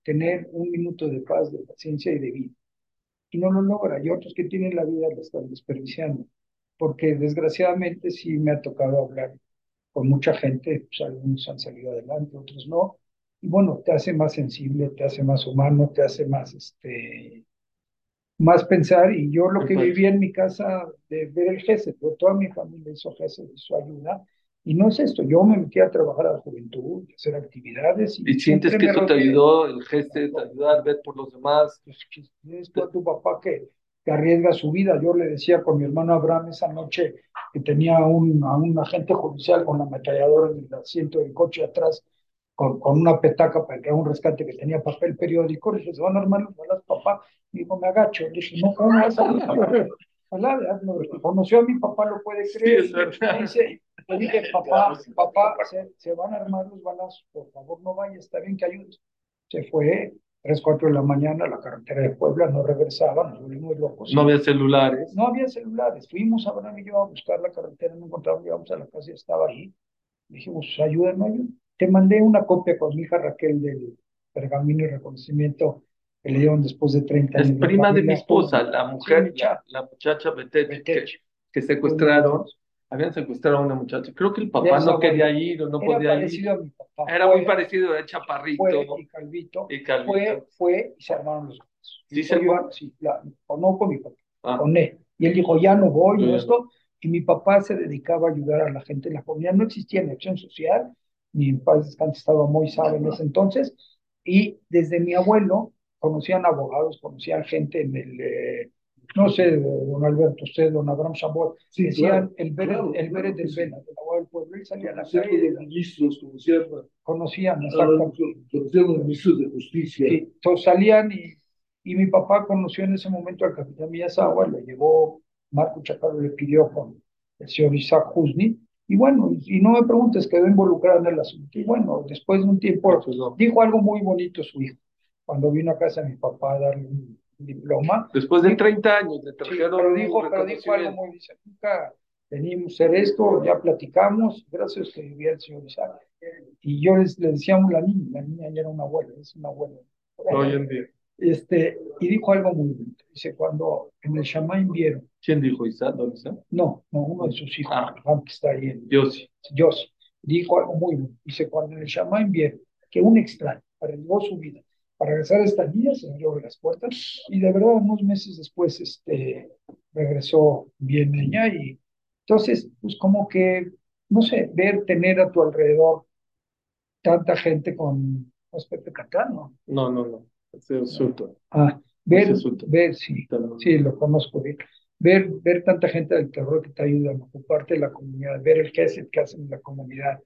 tener un minuto de paz, de paciencia y de vida. y no lo logra, y otros que tienen la vida la están desperdiciando, porque desgraciadamente sí me ha tocado hablar con mucha gente, pues algunos han salido adelante, otros no, y bueno, te hace más sensible, te hace más humano, te hace más, este, más pensar, y yo lo que viví en mi casa de ver el GESE, toda mi familia hizo GESE, hizo ayuda, y no es esto, yo me metí a trabajar a la juventud, a hacer actividades, y, ¿Y sientes que eso te ayudó, el gesto te ayudó a ver por los demás? pues, tú a tu papá que, que arriesga su vida. Yo le decía con mi hermano Abraham esa noche que tenía un, a un agente judicial con la ametralladora en el asiento del coche atrás, con, con una petaca para que haga un rescate que tenía papel periódico. Le dije, ¿se van a armar los balas, papá? Y dijo, me agacho. Le dije, no, ¿cómo vas a salir? No, conoció a mi papá, lo puede creer. Me dice, le dije, papá, papá, se, se van a armar los balazos, por favor no vayas, está bien que ayudes. Se fue, tres, cuatro de la mañana, a la carretera de Puebla, no regresaba, nos volvimos locos. No había celulares. No había celulares, fuimos a Abraham y yo a buscar la carretera, no encontramos, llegamos a la casa y estaba ahí. Dijimos, ayúdame, ayúdame. Te mandé una copia con mi hija Raquel del pergamino y reconocimiento que le dieron después de 30 Es años. la prima de mi esposa, la Sí, mujer, mi la, la muchacha Betech, que, Betech. que secuestraron. Habían secuestrado a una muchacha. Creo que el papá es no quería ir o no Era podía ir. parecido a mi papá. Era Fue- muy parecido, era chaparrito Fue y Calvito. y calvito. Fue, fue y se armaron los balazos. ¿Sí se armó? yo, sí, la, o no con mi papá, Ah, con él. Y él dijo, ya no voy, no. esto. Y mi papá se dedicaba a ayudar a la gente en la comunidad. No existía ni acción social, en paz descanse estaba muy sabe en ese entonces. Y desde mi abuelo conocían abogados, conocían gente en el, eh, no sé, don Alberto, usted, don Abraham Chambol, Sí, decían claro, el Beret, claro, el claro Beret del. Vela, del abogado del pueblo, él salía a la Conocían calle, los ministros, conocían, conocían conocían los ministros de justicia. Sí, entonces salían y, y mi papá conoció en ese momento al capitán Miyazawa, le llevó, Marco Chacaro le pidió con el señor Isaac Husni, y bueno, y, no me preguntes, quedó involucrado en el asunto. Y bueno, después de un tiempo, dijo algo muy bonito su hijo, cuando vino a casa de mi papá a darle un diploma. Después de Sí. 30 años le Sí, pero dijo, pero dijo algo muy, dice, nunca venimos a hacer esto, ya platicamos, gracias que vivía el señor Isaac. Y yo les, le decíamos la niña, la niña ya era una abuela, es una abuela. Hoy en día. Este, y dijo algo muy bonito. Dice, cuando en el Shammai vieron, ¿Quién dijo Isaac? No, no, uno de sus hijos, Ah. Que está ahí en Yo sí. Dios, dijo algo muy bueno. Dice, cuando en el Shammai vieron que un extraño arriesgó su vida para regresar a esta niña, se abrió las puertas, y de verdad, unos meses después, este, regresó bien ella, y entonces, pues como que, no sé, ver, tener a tu alrededor tanta gente con respeto Catán, No, no, no. Es insulto. Ah, ver, es ver, sí, sí, lo conozco bien. Ver, ver tanta gente del terror que te ayudan a ocuparte de la comunidad, ver el GESET que hacen en la comunidad,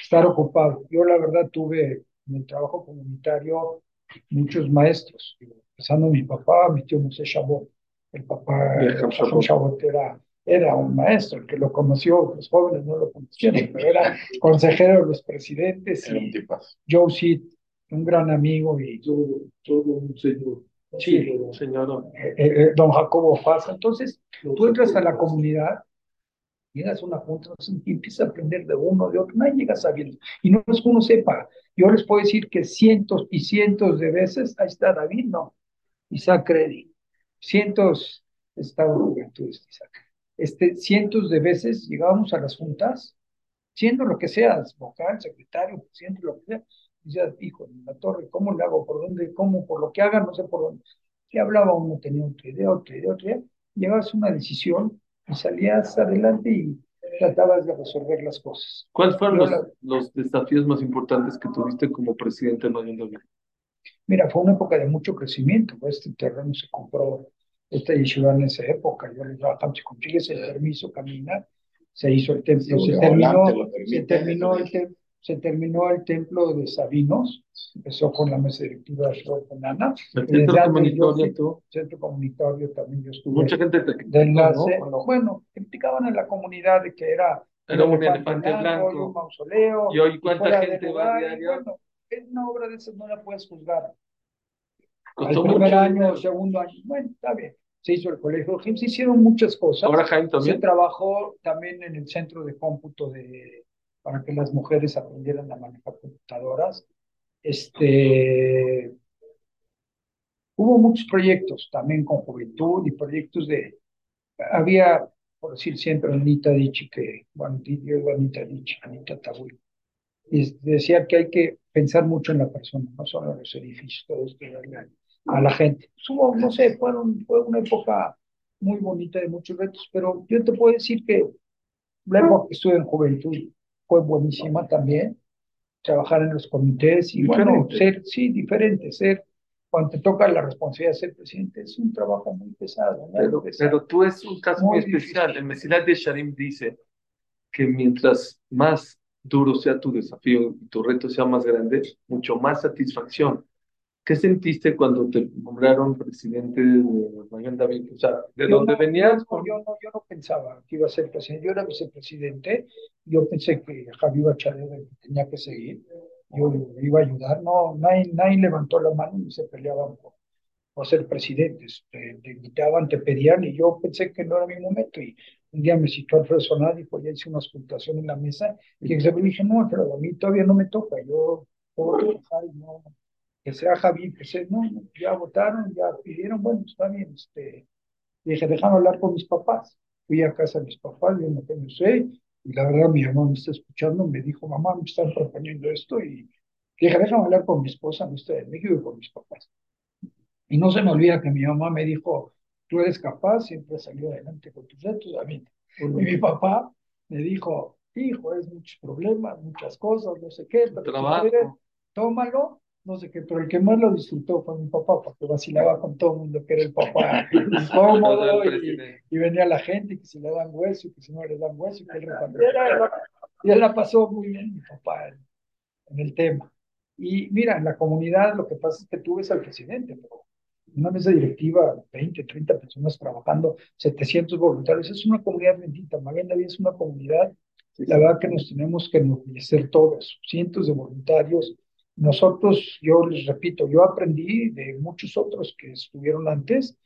estar ocupado. Yo, la verdad, tuve en el trabajo comunitario muchos maestros, empezando mi papá, mi tío José Chabot. El papá De Chabot. Chabot era, era un maestro, el que lo conoció, los jóvenes no lo conocieron, pero era consejero de los presidentes y. Joe Seed, un gran amigo y Todo, todo un señor. Sí. Señor, eh, eh, don Jacobo Faz. Entonces, tú entras a la comunidad, llegas a una junta empiezas a aprender de uno, de otro, nadie llega sabiendo. Y no es que uno sepa, yo les puedo decir que cientos y cientos de veces, ahí está David, no, Isaac Reddy, cientos, Estado de Juventudes, Isaac, este, cientos de veces llegábamos a las juntas, siendo lo que seas, vocal, secretario, presidente, lo que sea, y decías, hijo, en la torre, ¿cómo le hago? ¿Por dónde? ¿Cómo? Por lo que haga, no sé por dónde. Si hablaba uno, tenía otra idea, otra idea, otra idea, llegabas a una decisión y salías adelante y tratabas de resolver las cosas. ¿cuáles fueron los, la- los desafíos más importantes que tuviste como presidente de Mayundo? Mira, fue una época de mucho crecimiento, pues, este terreno se compró, esta yeshiva en esa época, yo le dije, "Ah, si consigues el permiso, camina, se hizo el templo, Sí, se terminó, se terminó el eso tem- se terminó el templo de Sabinos, empezó con la mesa directiva de Nana, El y centro yo comunitario, tú, centro comunitario también yo estuve mucha gente te de enlace, ¿no? Cuando bueno, criticaban en la comunidad de que era Era un elefante elefante y un blanco. mausoleo, Y hoy, y ¿cuánta de gente va lugar, y diario? bueno, es una obra de esas no la puedes juzgar. Costó Al primer mucho año, segundo año, bueno, está bien. Se hizo el colegio Jim, se hicieron muchas cosas. Ahora Jaime se también. trabajó también en el centro de cómputo de, para que las mujeres aprendieran a manejar computadoras. Este, Hubo muchos proyectos también con juventud y proyectos de, había, por decir siempre, Anita Dichi, que, bueno, yo Anita Dichi, Anita Tabuy, y decía que hay que pensar mucho en la persona, no solo en los edificios, todo esto, a la gente. Pues hubo, no sé, fueron, fue una época muy bonita de muchos retos, pero yo te puedo decir que la época que estuve en juventud fue buenísima también, trabajar en los comités y bueno, ser, sí, diferente, ser, cuando te toca la responsabilidad de ser presidente, es un trabajo muy pesado. Pero, pero, tú es un caso muy, especial. El Mesilat de Sharim dice que mientras más duro sea tu desafío y tu reto sea más grande, mucho más satisfacción ¿Qué sentiste cuando te nombraron presidente de Manuel David? O sea, ¿de dónde venías? Yo, no, yo no pensaba que iba a ser presidente. Yo era vicepresidente. Yo pensé que Javier Bachareda tenía que seguir. Yo le iba a ayudar. No, nadie, nadie levantó la mano y se peleaban por, por ser presidentes. Te, invitaban, te pedían y yo pensé que no era mi momento. Y un día me citó Alfredo Sonar y ya hice una auscultación en la mesa y le dije, no, pero a mí todavía no me toca. Yo puedo trabajar y no que sea Javi, que sea, no, ya votaron, ya pidieron, bueno, está bien, este, dije, déjame hablar con mis papás. Fui a casa de mis papás, yo no sé, y la verdad mi mamá me está escuchando, me dijo, mamá, me están proponiendo esto, y dije, déjame hablar con mi esposa, no estoy en México, y con mis papás. Y no se me olvida que mi mamá me dijo, tú eres capaz, siempre salió adelante con tus retos, a mí. Y mi papá me dijo, hijo, es muchos problemas, muchas cosas, no sé qué, pero tómalo no sé qué, pero el que más lo disfrutó fue mi papá, porque vacilaba con todo el mundo que era el papá incómodo y, y, venía la gente, y que si le dan hueso, y que si no le dan hueso, y que él Y él la pasó muy bien, mi papá, en, el tema. Y mira, en la comunidad lo que pasa es que tú ves al presidente, pero una mesa directiva, 20, 30 personas trabajando, 700 voluntarios, es una comunidad bendita. Maguen David es una comunidad, la verdad que nos tenemos que enorgullecer todos, cientos de voluntarios, nosotros, yo les repito, yo aprendí de muchos otros que estuvieron antes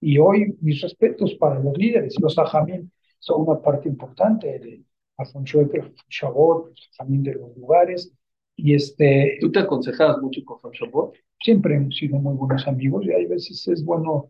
y hoy mis respetos para los líderes. Los ajamín son una parte importante de Alfonso Chabot, ajamín de los lugares. Y este, ¿Tú te aconsejabas mucho con Chabot? Siempre hemos sido muy buenos amigos y hay veces es bueno.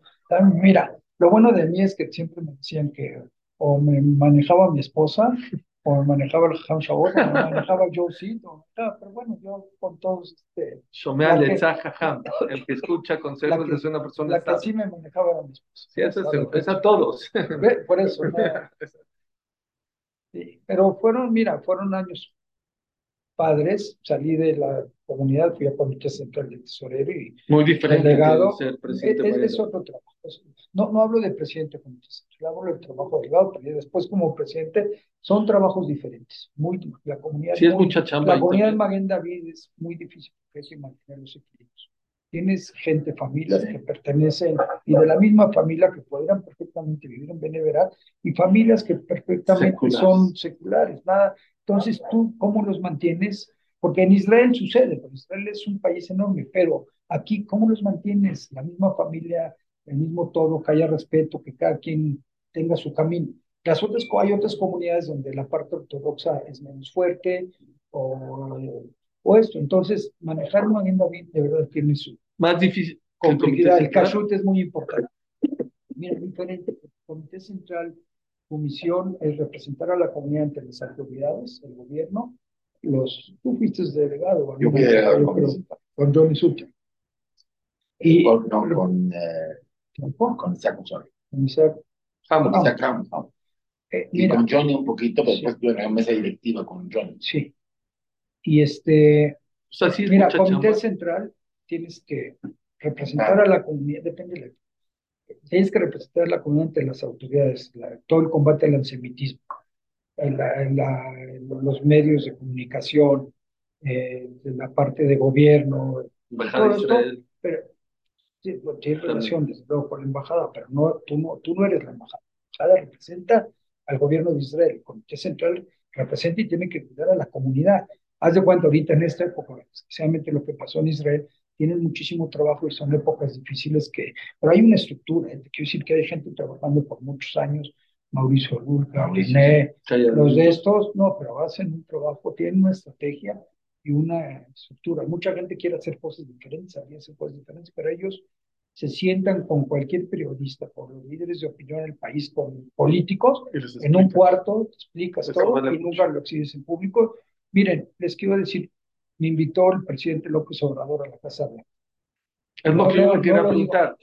Mira, lo bueno de mí es que siempre me decían que o me manejaba mi esposa o manejaba el Ham Shabbat, o manejaba Joe Seed, pero bueno, yo con todos. Este, Shomeal Ham, el que escucha consejos que, es una persona. La que sí me manejaba era mi. Sí, eso es, a todos. Por eso, ¿no? sí, pero fueron, mira, fueron años padres, salí de la comunidad, fui a Comité Central de Tesorero y Muy diferente delegado. ser presidente. Es, es, otro trabajo. No, no hablo de presidente de Comité Central, hablo del trabajo delegado, pero después como presidente son trabajos diferentes. Muy, la comunidad, sí, es mucha chamba la comunidad de Maguen David es muy difícil porque que mantener los equilibrios. Tienes gente, familias que pertenecen y de la misma familia que podrían perfectamente vivir en Beneverat y familias que perfectamente son seculares. Nada, entonces, ¿tú cómo los mantienes? Porque en Israel sucede, porque Israel es un país enorme, pero aquí, ¿cómo los mantienes? La misma familia, el mismo todo, que haya respeto, que cada quien tenga su camino. Las otras, hay otras comunidades donde la parte ortodoxa es menos fuerte o, o esto. Entonces, manejar una agenda de verdad tiene su más difícil complejidad. El kashrut es muy importante. Mira, diferente. El Comité Central su misión es representar a la comunidad ante las autoridades, el gobierno, los, tú fuiste delegado, yo fui delegado con Johnny Sutter. Y con, no, con, eh, con Isaac Con Isaac eh, y con Johnny un poquito, pero después tuve una mesa directiva con Johnny. Sí. Y este, o sea, sí mira, Comité Central tienes que representar a la comunidad, depende de la tienes que representar la comunidad ante las autoridades, todo el combate al antisemitismo, los medios de comunicación, eh, la parte de gobierno, todo esto, pero sí, tienes relación desde luego con la embajada, pero no, tú, no, tú no eres la embajada. La embajada representa al gobierno de Israel, el Comité Central representa y tiene que cuidar a la comunidad. Haz de cuenta ahorita en esta época, especialmente lo que pasó en Israel, tienen muchísimo trabajo y son épocas difíciles que, pero hay una estructura, quiero decir que hay gente trabajando por muchos años, Mauricio Lulca, René, los de estos, no, pero hacen un trabajo, tienen una estrategia y una estructura. Mucha gente quiere hacer cosas diferentes, hacer cosas diferentes, pero ellos se sientan con cualquier periodista, con los líderes de opinión del país, con políticos, en un cuarto, te explicas todo y nunca lo exhibes en público. Miren, les quiero decir, me invitó el presidente López Obrador a la Casa Blanca. Es lo No, que yo quería no preguntar.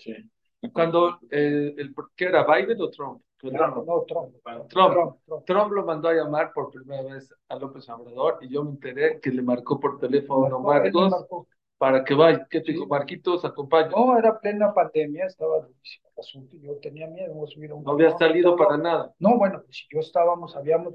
Cuando el, el, ¿qué era Biden o Trump? No, no, Trump. Trump. Trump, Trump. Trump lo mandó a llamar por primera vez a López Obrador y yo me enteré que le marcó por teléfono me Marcos marcó. para que vaya. ¿Qué te dijo? Marquitos, acompaña. No, era plena pandemia, estaba durísimo el asunto y yo tenía miedo a No había salido para nada. No, bueno, pues si yo estábamos, habíamos,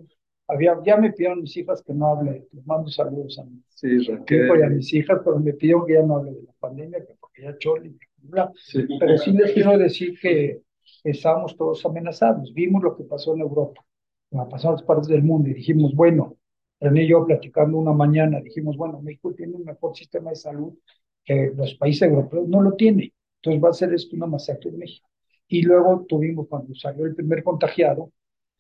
había, ya me pidieron mis hijas que no hable, les mando saludos a Sí, y a mis hijas, pero me pidieron que ya no hable de la pandemia, que porque ya choli, bla. Sí. Pero sí les quiero decir que estábamos todos amenazados. Vimos lo que pasó en Europa, lo que pasó en otras partes del mundo y dijimos, bueno, René y yo platicando una mañana, dijimos, bueno, México tiene un mejor sistema de salud que los países europeos no lo tiene. Entonces va a ser esto una masacre en México. Y luego tuvimos, cuando salió el primer contagiado,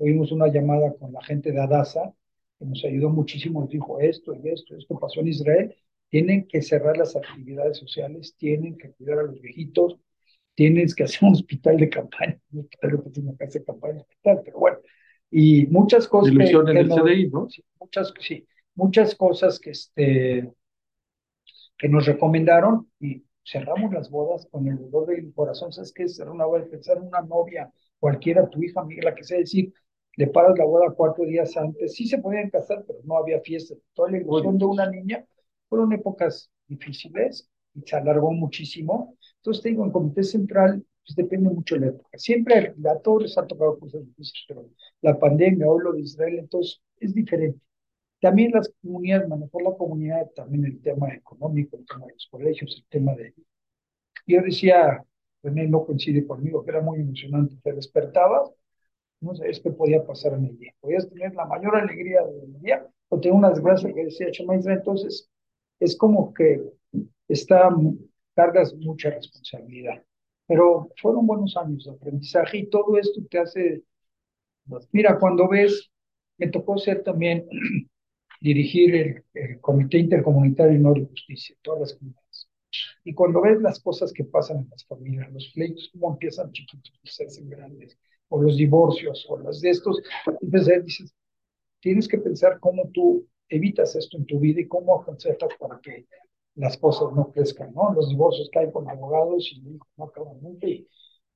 tuvimos una llamada con la gente de Adasa, que nos ayudó muchísimo, nos dijo esto y esto, esto pasó en Israel, tienen que cerrar las actividades sociales, tienen que cuidar a los viejitos, tienes que hacer un hospital de campaña, un hospital de una casa de campaña, hospital, pero bueno, y muchas cosas que, Ilusión en que el nos- CDI, ¿no? sí, muchas, sí, muchas cosas que, este, que nos recomendaron y cerramos las bodas con el dolor del corazón. ¿Sabes qué? Cerrar una boda, pensar en una novia, cualquiera, tu hija, amiga, la que sea, decir, le paras la boda cuatro días antes. Sí se podían casar, pero no había fiesta. Toda la ilusión de una niña fueron épocas difíciles y se alargó muchísimo. Entonces te digo, en Comité Central, pues depende mucho de la época. Siempre a todos les ha tocado cosas difíciles, pero la pandemia, hoy lo de Israel, entonces es diferente. También las comunidades, manejar la comunidad, también el tema económico, el tema de los colegios, el tema de... Yo decía, René no coincide conmigo, que era muy emocionante, te despertabas, no sabes qué podía pasar en el día. Podías tener la mayor alegría del día o tener una desgracia que decía Chama Israel. Entonces, es como que está, cargas mucha responsabilidad. Pero fueron buenos años de aprendizaje y todo esto te hace... Mira, cuando ves, me tocó ser también dirigir el, el Comité Intercomunitario de Honor y Justicia, todas las comunidades. Y cuando ves las cosas que pasan en las familias, los pleitos, cómo empiezan chiquitos y se hacen grandes, o los divorcios, o las de estos, entonces dices, tienes que pensar cómo tú evitas esto en tu vida y cómo aconsejas para que las cosas no crezcan, ¿no? Los divorcios caen con abogados y no acaban nunca. Y,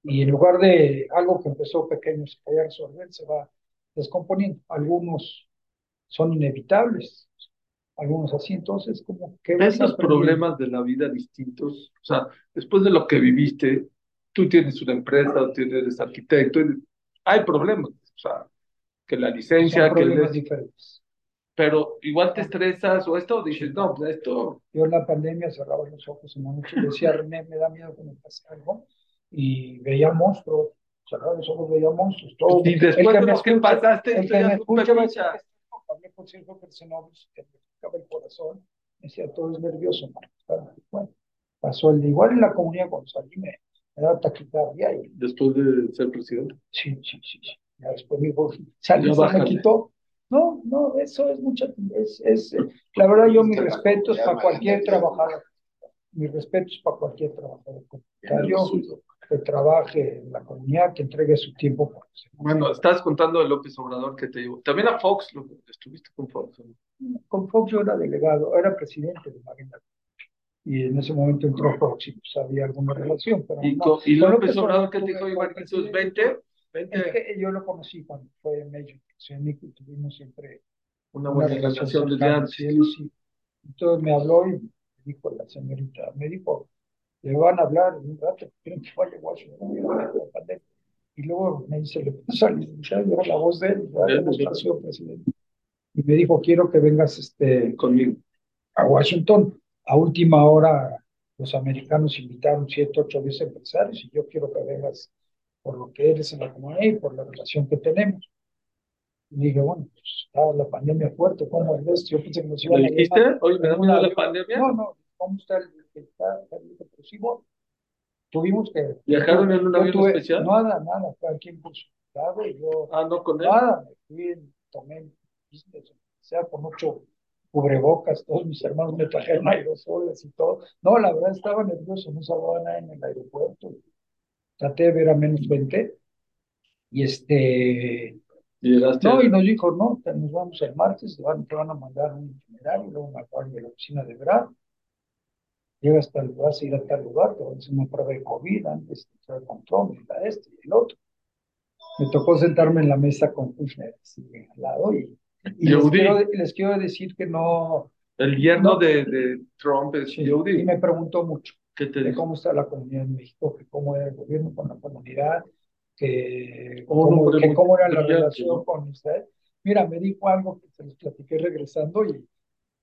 y en lugar de algo que empezó pequeño se vaya a resolver, se va descomponiendo. Algunos son inevitables, algunos así, entonces como que... ¿Ves los problemas de la vida distintos? O sea, después de lo que viviste, tú tienes una empresa, tú eres arquitecto, hay problemas, o sea, que la licencia, son que problemas les- diferentes. pero igual te estresas o esto, dices, no, pues esto, Yo en la pandemia cerraba los ojos en la noche y decía, René, me da miedo que me pase algo, y veía monstruos, cerraba los ojos, veía monstruos, todo. y después de lo que pasaste, El que me escucha pepita. que estoy loco. hablé con Sergio Persenovis, que me tocaba el corazón, me decía, todo es nervioso, Marcos. Bueno, pasó el de igual en la comunidad cuando salí, me, me daba taquicardia y Después de ser presidente. sí, sí, sí, sí. Ya después me dijo, se me quitó. No, no, eso es mucha, es, es, la verdad yo mis respetos para cualquier trabajador, mis respetos para cualquier trabajador comunitario que trabaje en la comunidad, que entregue su tiempo por. Bueno, estabas contando de López Obrador que te digo. También a Fox, lo- estuviste con Fox. ¿no? Con Fox yo era delegado, era presidente de Marina. Y en ese momento entró Fox pues había alguna relación, pero Y, no. y López Obrador, ¿qué dijo? Presidente. vente, vente. Es que yo lo conocí cuando fue Major Oceánico y tuvimos siempre Una una buena relación desde antes. él sí. Entonces me habló y me dijo la señorita, me dijo, le van a hablar en un rato, quieren que vaya a Washington, y "La pandemia". y luego me dice, le puso al licenciado, la voz de él, sido presidente. Y me dijo, quiero que vengas este, Conmigo. a Washington. A última hora, los americanos invitaron siete, ocho, diez empresarios y yo quiero que vengas por lo que eres en la comunidad y por la relación que tenemos. Y dije, bueno, pues estaba la pandemia fuerte, ¿cómo es esto? Yo pensé que nos ¿Le iban a dijiste? en miedo un la pandemia. No, no, ¿cómo está el que está? está el- pero sí, bueno, tuvimos que... ¿Viajaron en un avión tuve- especial? Nada, nada, cada quien por su lado y yo... Ah, no con él. Nada, me fui, tomé business, o sea, con ocho, cubrebocas, todos mis hermanos me trajeron aerosoles y todo. No, la verdad estaba nervioso, no sabía nada en el aeropuerto. Traté de ver a menos 20 y este, Y no, a- y nos dijo, no, nos vamos el martes, te van, te van a mandar un itinerario, luego me acuerdo de la oficina de Brad, llegas a tal lugar, a ir a tal lugar, te van a hacer una prueba de COVID, antes te trae control, la este y el otro. Me tocó sentarme en la mesa con Kushner, así, al lado, y, y les, Yehudi. quiero, les quiero decir que no, El yerno No. de, de Trump es sí, y Yehudi. me preguntó mucho ¿Qué te de dijo? cómo está la comunidad en México, que cómo era el gobierno con la comunidad, que Oh, cómo, hombre, que cómo era la relación ¿no? con Israel. Mira, me dijo algo que se los platiqué regresando y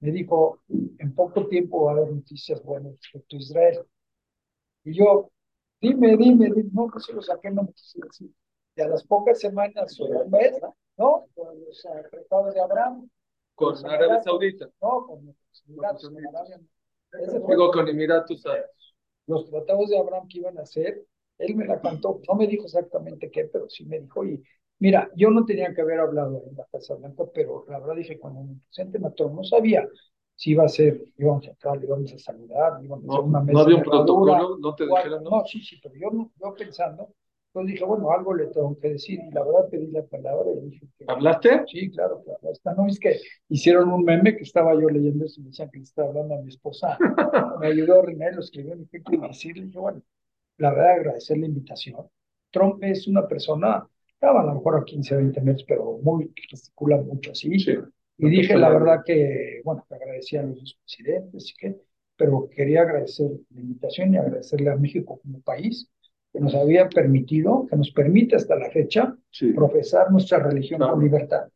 me dijo, en poco tiempo va a haber noticias buenas respecto a Israel. Y yo, dime, dime, dime, no, no se lo saqué, no me quise decir. Y a las pocas semanas o un mes, ¿no? Con los tratados de Abraham, Con Arabia Saudita. no, con los Emiratos, Con los Digo, con Emiratos Árabes. los tratados de Abraham que iban a hacer, él me la cantó, no me dijo exactamente qué, pero sí me dijo, y mira, yo no tenía que haber hablado en la Casa Blanca, pero la verdad dije, cuando me presenté todo, no sabía si iba a ser, íbamos a entrar, íbamos a saludar, íbamos a hacer una mesa no había un protocolo, no te dijeron, ¿no? No, sí, sí, pero yo, no- yo pensando, entonces dije, bueno, algo le tengo que decir, y la verdad pedí la palabra y dije que, ¿Hablaste? Sí, claro, claro. Esta no es que hicieron un meme que estaba yo leyendo eso y me decían que le estaba hablando a mi esposa. Me ayudó René, lo escribió, me dije, ¿qué quiero decir? Le dije, bueno, la verdad, agradecer la invitación. Trump es una persona, estaba a lo mejor a 15, 20 metros, pero muy, que gesticula mucho así. Sí. Y dije la verdad que, bueno, que agradecía a los dos presidentes y que, pero quería agradecer la invitación y agradecerle a México como país que nos había permitido, que nos permite hasta la fecha, Sí. profesar nuestra religión Claro. con libertad,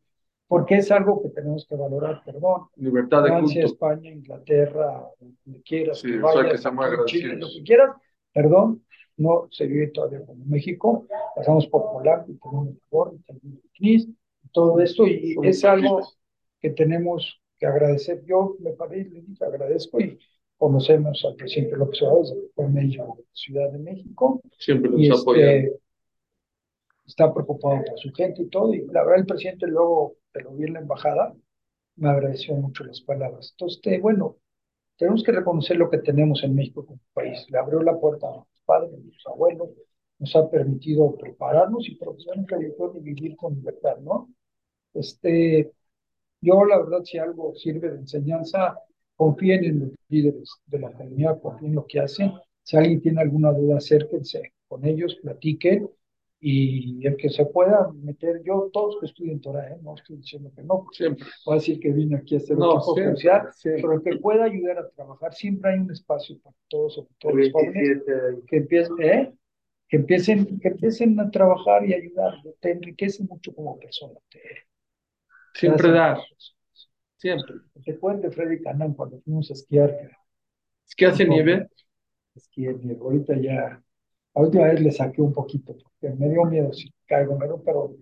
porque es algo que tenemos que valorar, perdón. Libertad de Francia, culto. España, Inglaterra, donde quieras Sí, que o sea, vayas, que Chile, lo que quieras, perdón, no se vive todavía como México, pasamos por Polanco, y tenemos Labor, y tenemos CNIS, y todo esto, y es algo que tenemos que agradecer. Yo me paré y le dije, agradezco y conocemos al presidente López Obrador, que fue mayor de Ciudad de México, Siempre y los apoyan. este, está preocupado por su gente y todo, y la verdad el presidente luego, te lo vi en la embajada, me agradeció mucho las palabras. Entonces, bueno, tenemos que reconocer lo que tenemos en México como país. Le abrió la puerta a nuestros padres, a nuestros abuelos, nos ha permitido prepararnos y profesar en religión y vivir con libertad, ¿no? Este, yo la verdad, si algo sirve de enseñanza, confíen en los líderes de la comunidad, confíen en lo que hacen. Si alguien tiene alguna duda, acérquense con ellos, platiquen y el que se pueda meter, yo todos que estudien Torah, ¿eh? no estoy diciendo que no, Siempre. voy a decir que vine aquí a hacer No, siempre, social, siempre. pero el que pueda ayudar a trabajar, siempre hay un espacio para todos, sobre todo los jóvenes, que empiecen, ¿eh? que empiecen, que empiecen a trabajar y ayudar, te enriquece mucho como persona. Te, Siempre te dar. Siempre. Te cuento de Freddy Canán cuando fuimos a esquiar, Es que hace nieve. esquié, y ahorita ya, la última vez le saqué un poquito, porque me dio miedo si caigo, pero, pero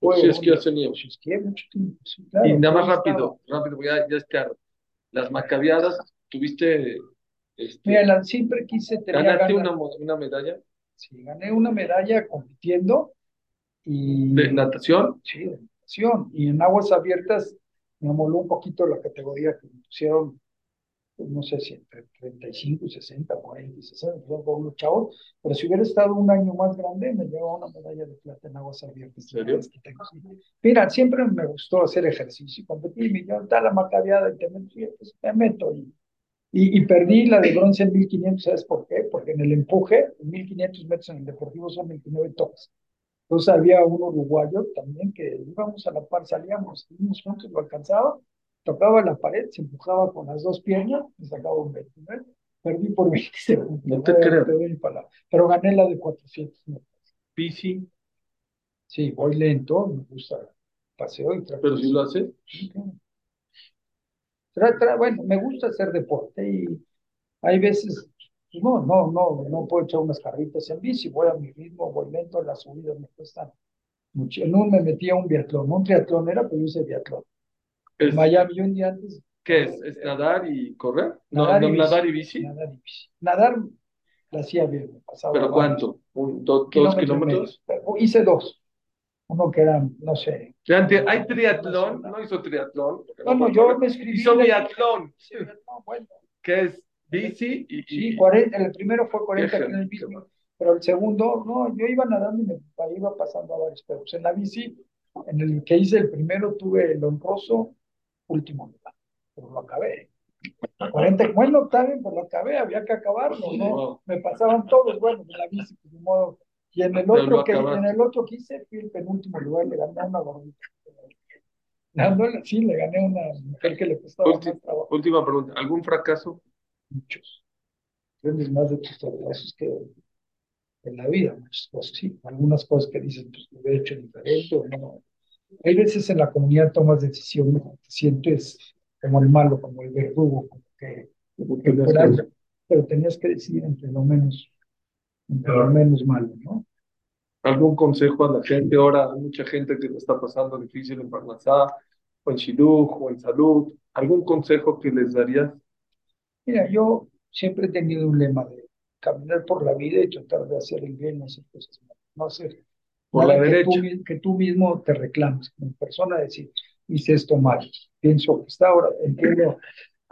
fue Sí, es que hace nieve. esquié mucho tiempo, sí, claro, Y nada más rápido, rápido, porque ya, ya es tarde. Las macabeadas, tuviste. este, Mira, siempre quise tener ganaste ganas. una, una medalla Sí, gané una medalla compitiendo y de natación. sí, de natación. Y en aguas abiertas me moló un poquito la categoría que me pusieron, pues, no sé si entre 35 y 60, 40 y 60, fueron con unos chavos, pero si hubiera estado un año más grande, me llevaba una medalla de plata en aguas abiertas. Mira, siempre me gustó hacer ejercicio, competir, y yo, está la macabeada y te meto, y, pues, me meto y y, y perdí la de bronce en 1500, ¿sabes por qué? Porque en el empuje, en 1500 metros en el Deportivo son 29 toques. Entonces había un uruguayo también que íbamos a la par, salíamos, íbamos juntos, lo alcanzaba, tocaba la pared, se empujaba con las dos piernas, me sacaba un 29, perdí por 20 segundos. No te creo. Pero gané la de 400 metros. Bici, Sí, voy lento, me gusta paseo y trato pero si lo haces. Tra- tra- bueno, me gusta hacer deporte y hay veces, no, no, no, no puedo echar unas carritas en bici, voy a mi ritmo, voy lento, las subidas me cuestan mucho. En un me metí a un biatlón, un triatlón era, pero yo hice biatlón. En Miami, yo un día antes, ¿Qué es? ¿Es nadar y correr? No, Nadar y no, bici. nadar y bici. nadar y bici. Nadar la hacía bien, me pasaba ¿Pero cuánto? Un, do- ¿Dos kilómetros Hice dos, uno que era, no sé. Hay triatlón, no hizo triatlón. No, no, yo me escribí. Hizo biatlón, Sí, no, bueno, que es bici y, sí, y- 40, el primero fue 40 Qué en el bici, pero el segundo, no, yo iba nadando y me iba pasando a varios, pero pues en la bici, en el que hice el primero, tuve el honroso último lugar, pero lo acabé. 40, bueno, está bien, pues lo acabé, había que acabarlo, ¿no? Me pasaban todos, bueno, en la bici, pues, de modo. Y en el Pero otro que, en el otro que hice, fui el penúltimo lugar, le gané a una gordita. Dándole, sí, le gané a una mujer que le costaba más trabajo. Última pregunta, ¿algún fracaso? Muchos. Aprendes más de tus fracasos que en la vida, muchas cosas, sí. Algunas cosas que dices, pues lo he hecho diferente o no. Hay veces en la comunidad tomas decisiones, te sientes como el malo, como el verdugo, como que, que por ahí, pero tenías que decidir entre lo menos, entre lo menos malo, ¿no? ¿Algún consejo a la gente? Ahora hay mucha gente que le está pasando difícil en Parnasá, o en Shidduch, o en salud. ¿Algún consejo que les darías? Mira, yo siempre he tenido un lema de caminar por la vida y tratar de hacer el bien, no hacer cosas malas, no hacer Por la que tú, derecha. mi- que tú mismo te reclames como persona, decir, hice esto mal, pienso que está ahora, entiendo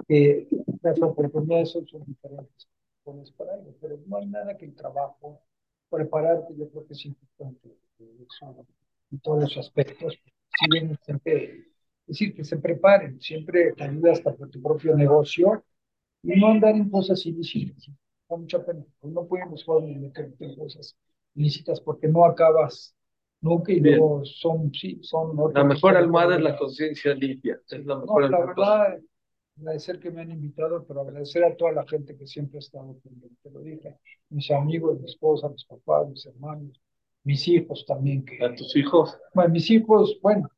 que las oportunidades son, son diferentes pones para ello, pero no hay nada que el trabajo, prepararte, yo creo que es importante eh, eso, en todos los aspectos, si bien siempre, es decir, que se preparen, siempre te ayuda hasta por tu propio negocio y no andar en cosas ilícitas. Da mucha pena. Pues no podemos jóvenes meterte en cosas ilícitas porque no acabas nunca y Bien. luego son, sí, son La mejor almohada es la conciencia limpia. Es la No, mejor la almohada. verdad, agradecer que me han invitado, pero agradecer a toda la gente que siempre ha estado pendiente. Te lo dije, mis amigos, mi esposa, mis papás, mis hermanos, mis hijos también, que, A tus hijos. bueno, mis hijos, bueno,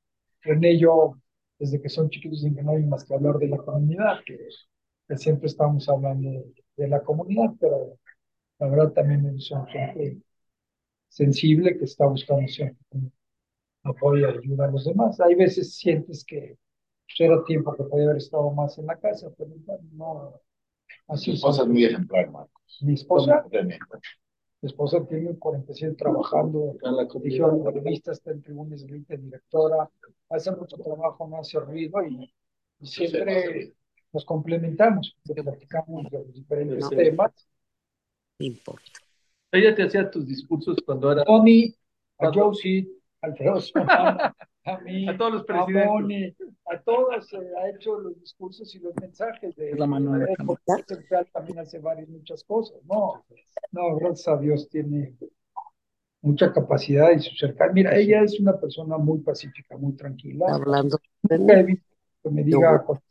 René y yo, desde que son chiquitos, dicen que no hay más que hablar de la comunidad, que, que siempre estamos hablando de, de la comunidad, pero la verdad también son gente sensible que está buscando siempre apoyo y ayuda a los demás. Hay veces sientes que pues, era tiempo que podía haber estado más en la casa, pero no, así esposa es muy ejemplar, Marcos. Mi esposa, mi esposa tiene 47 trabajando dijeron revista está en tribunas de Elite, directora, hace mucho trabajo, no hace ruido y, y siempre nos complementamos, porque platicamos de los diferentes No. temas. No importa. Ella te hacía tus discursos cuando era Tony, a Josie, al Alfredo Santana, a mí, a todos los a presidentes. Moni, a todos, eh, ha hecho los discursos y los mensajes de La mano de la Central también hace varias, muchas cosas, no, no, gracias a Dios tiene mucha capacidad y su cercanía. Mira, ella es una persona muy pacífica, muy tranquila. Hablando de Nunca he visto que me diga contéstale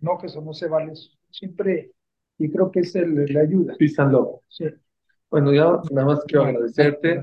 no, que eso no se vale, siempre, y creo que es el, la ayuda. Peace and love. Sí. Bueno, ya nada más quiero agradecerte.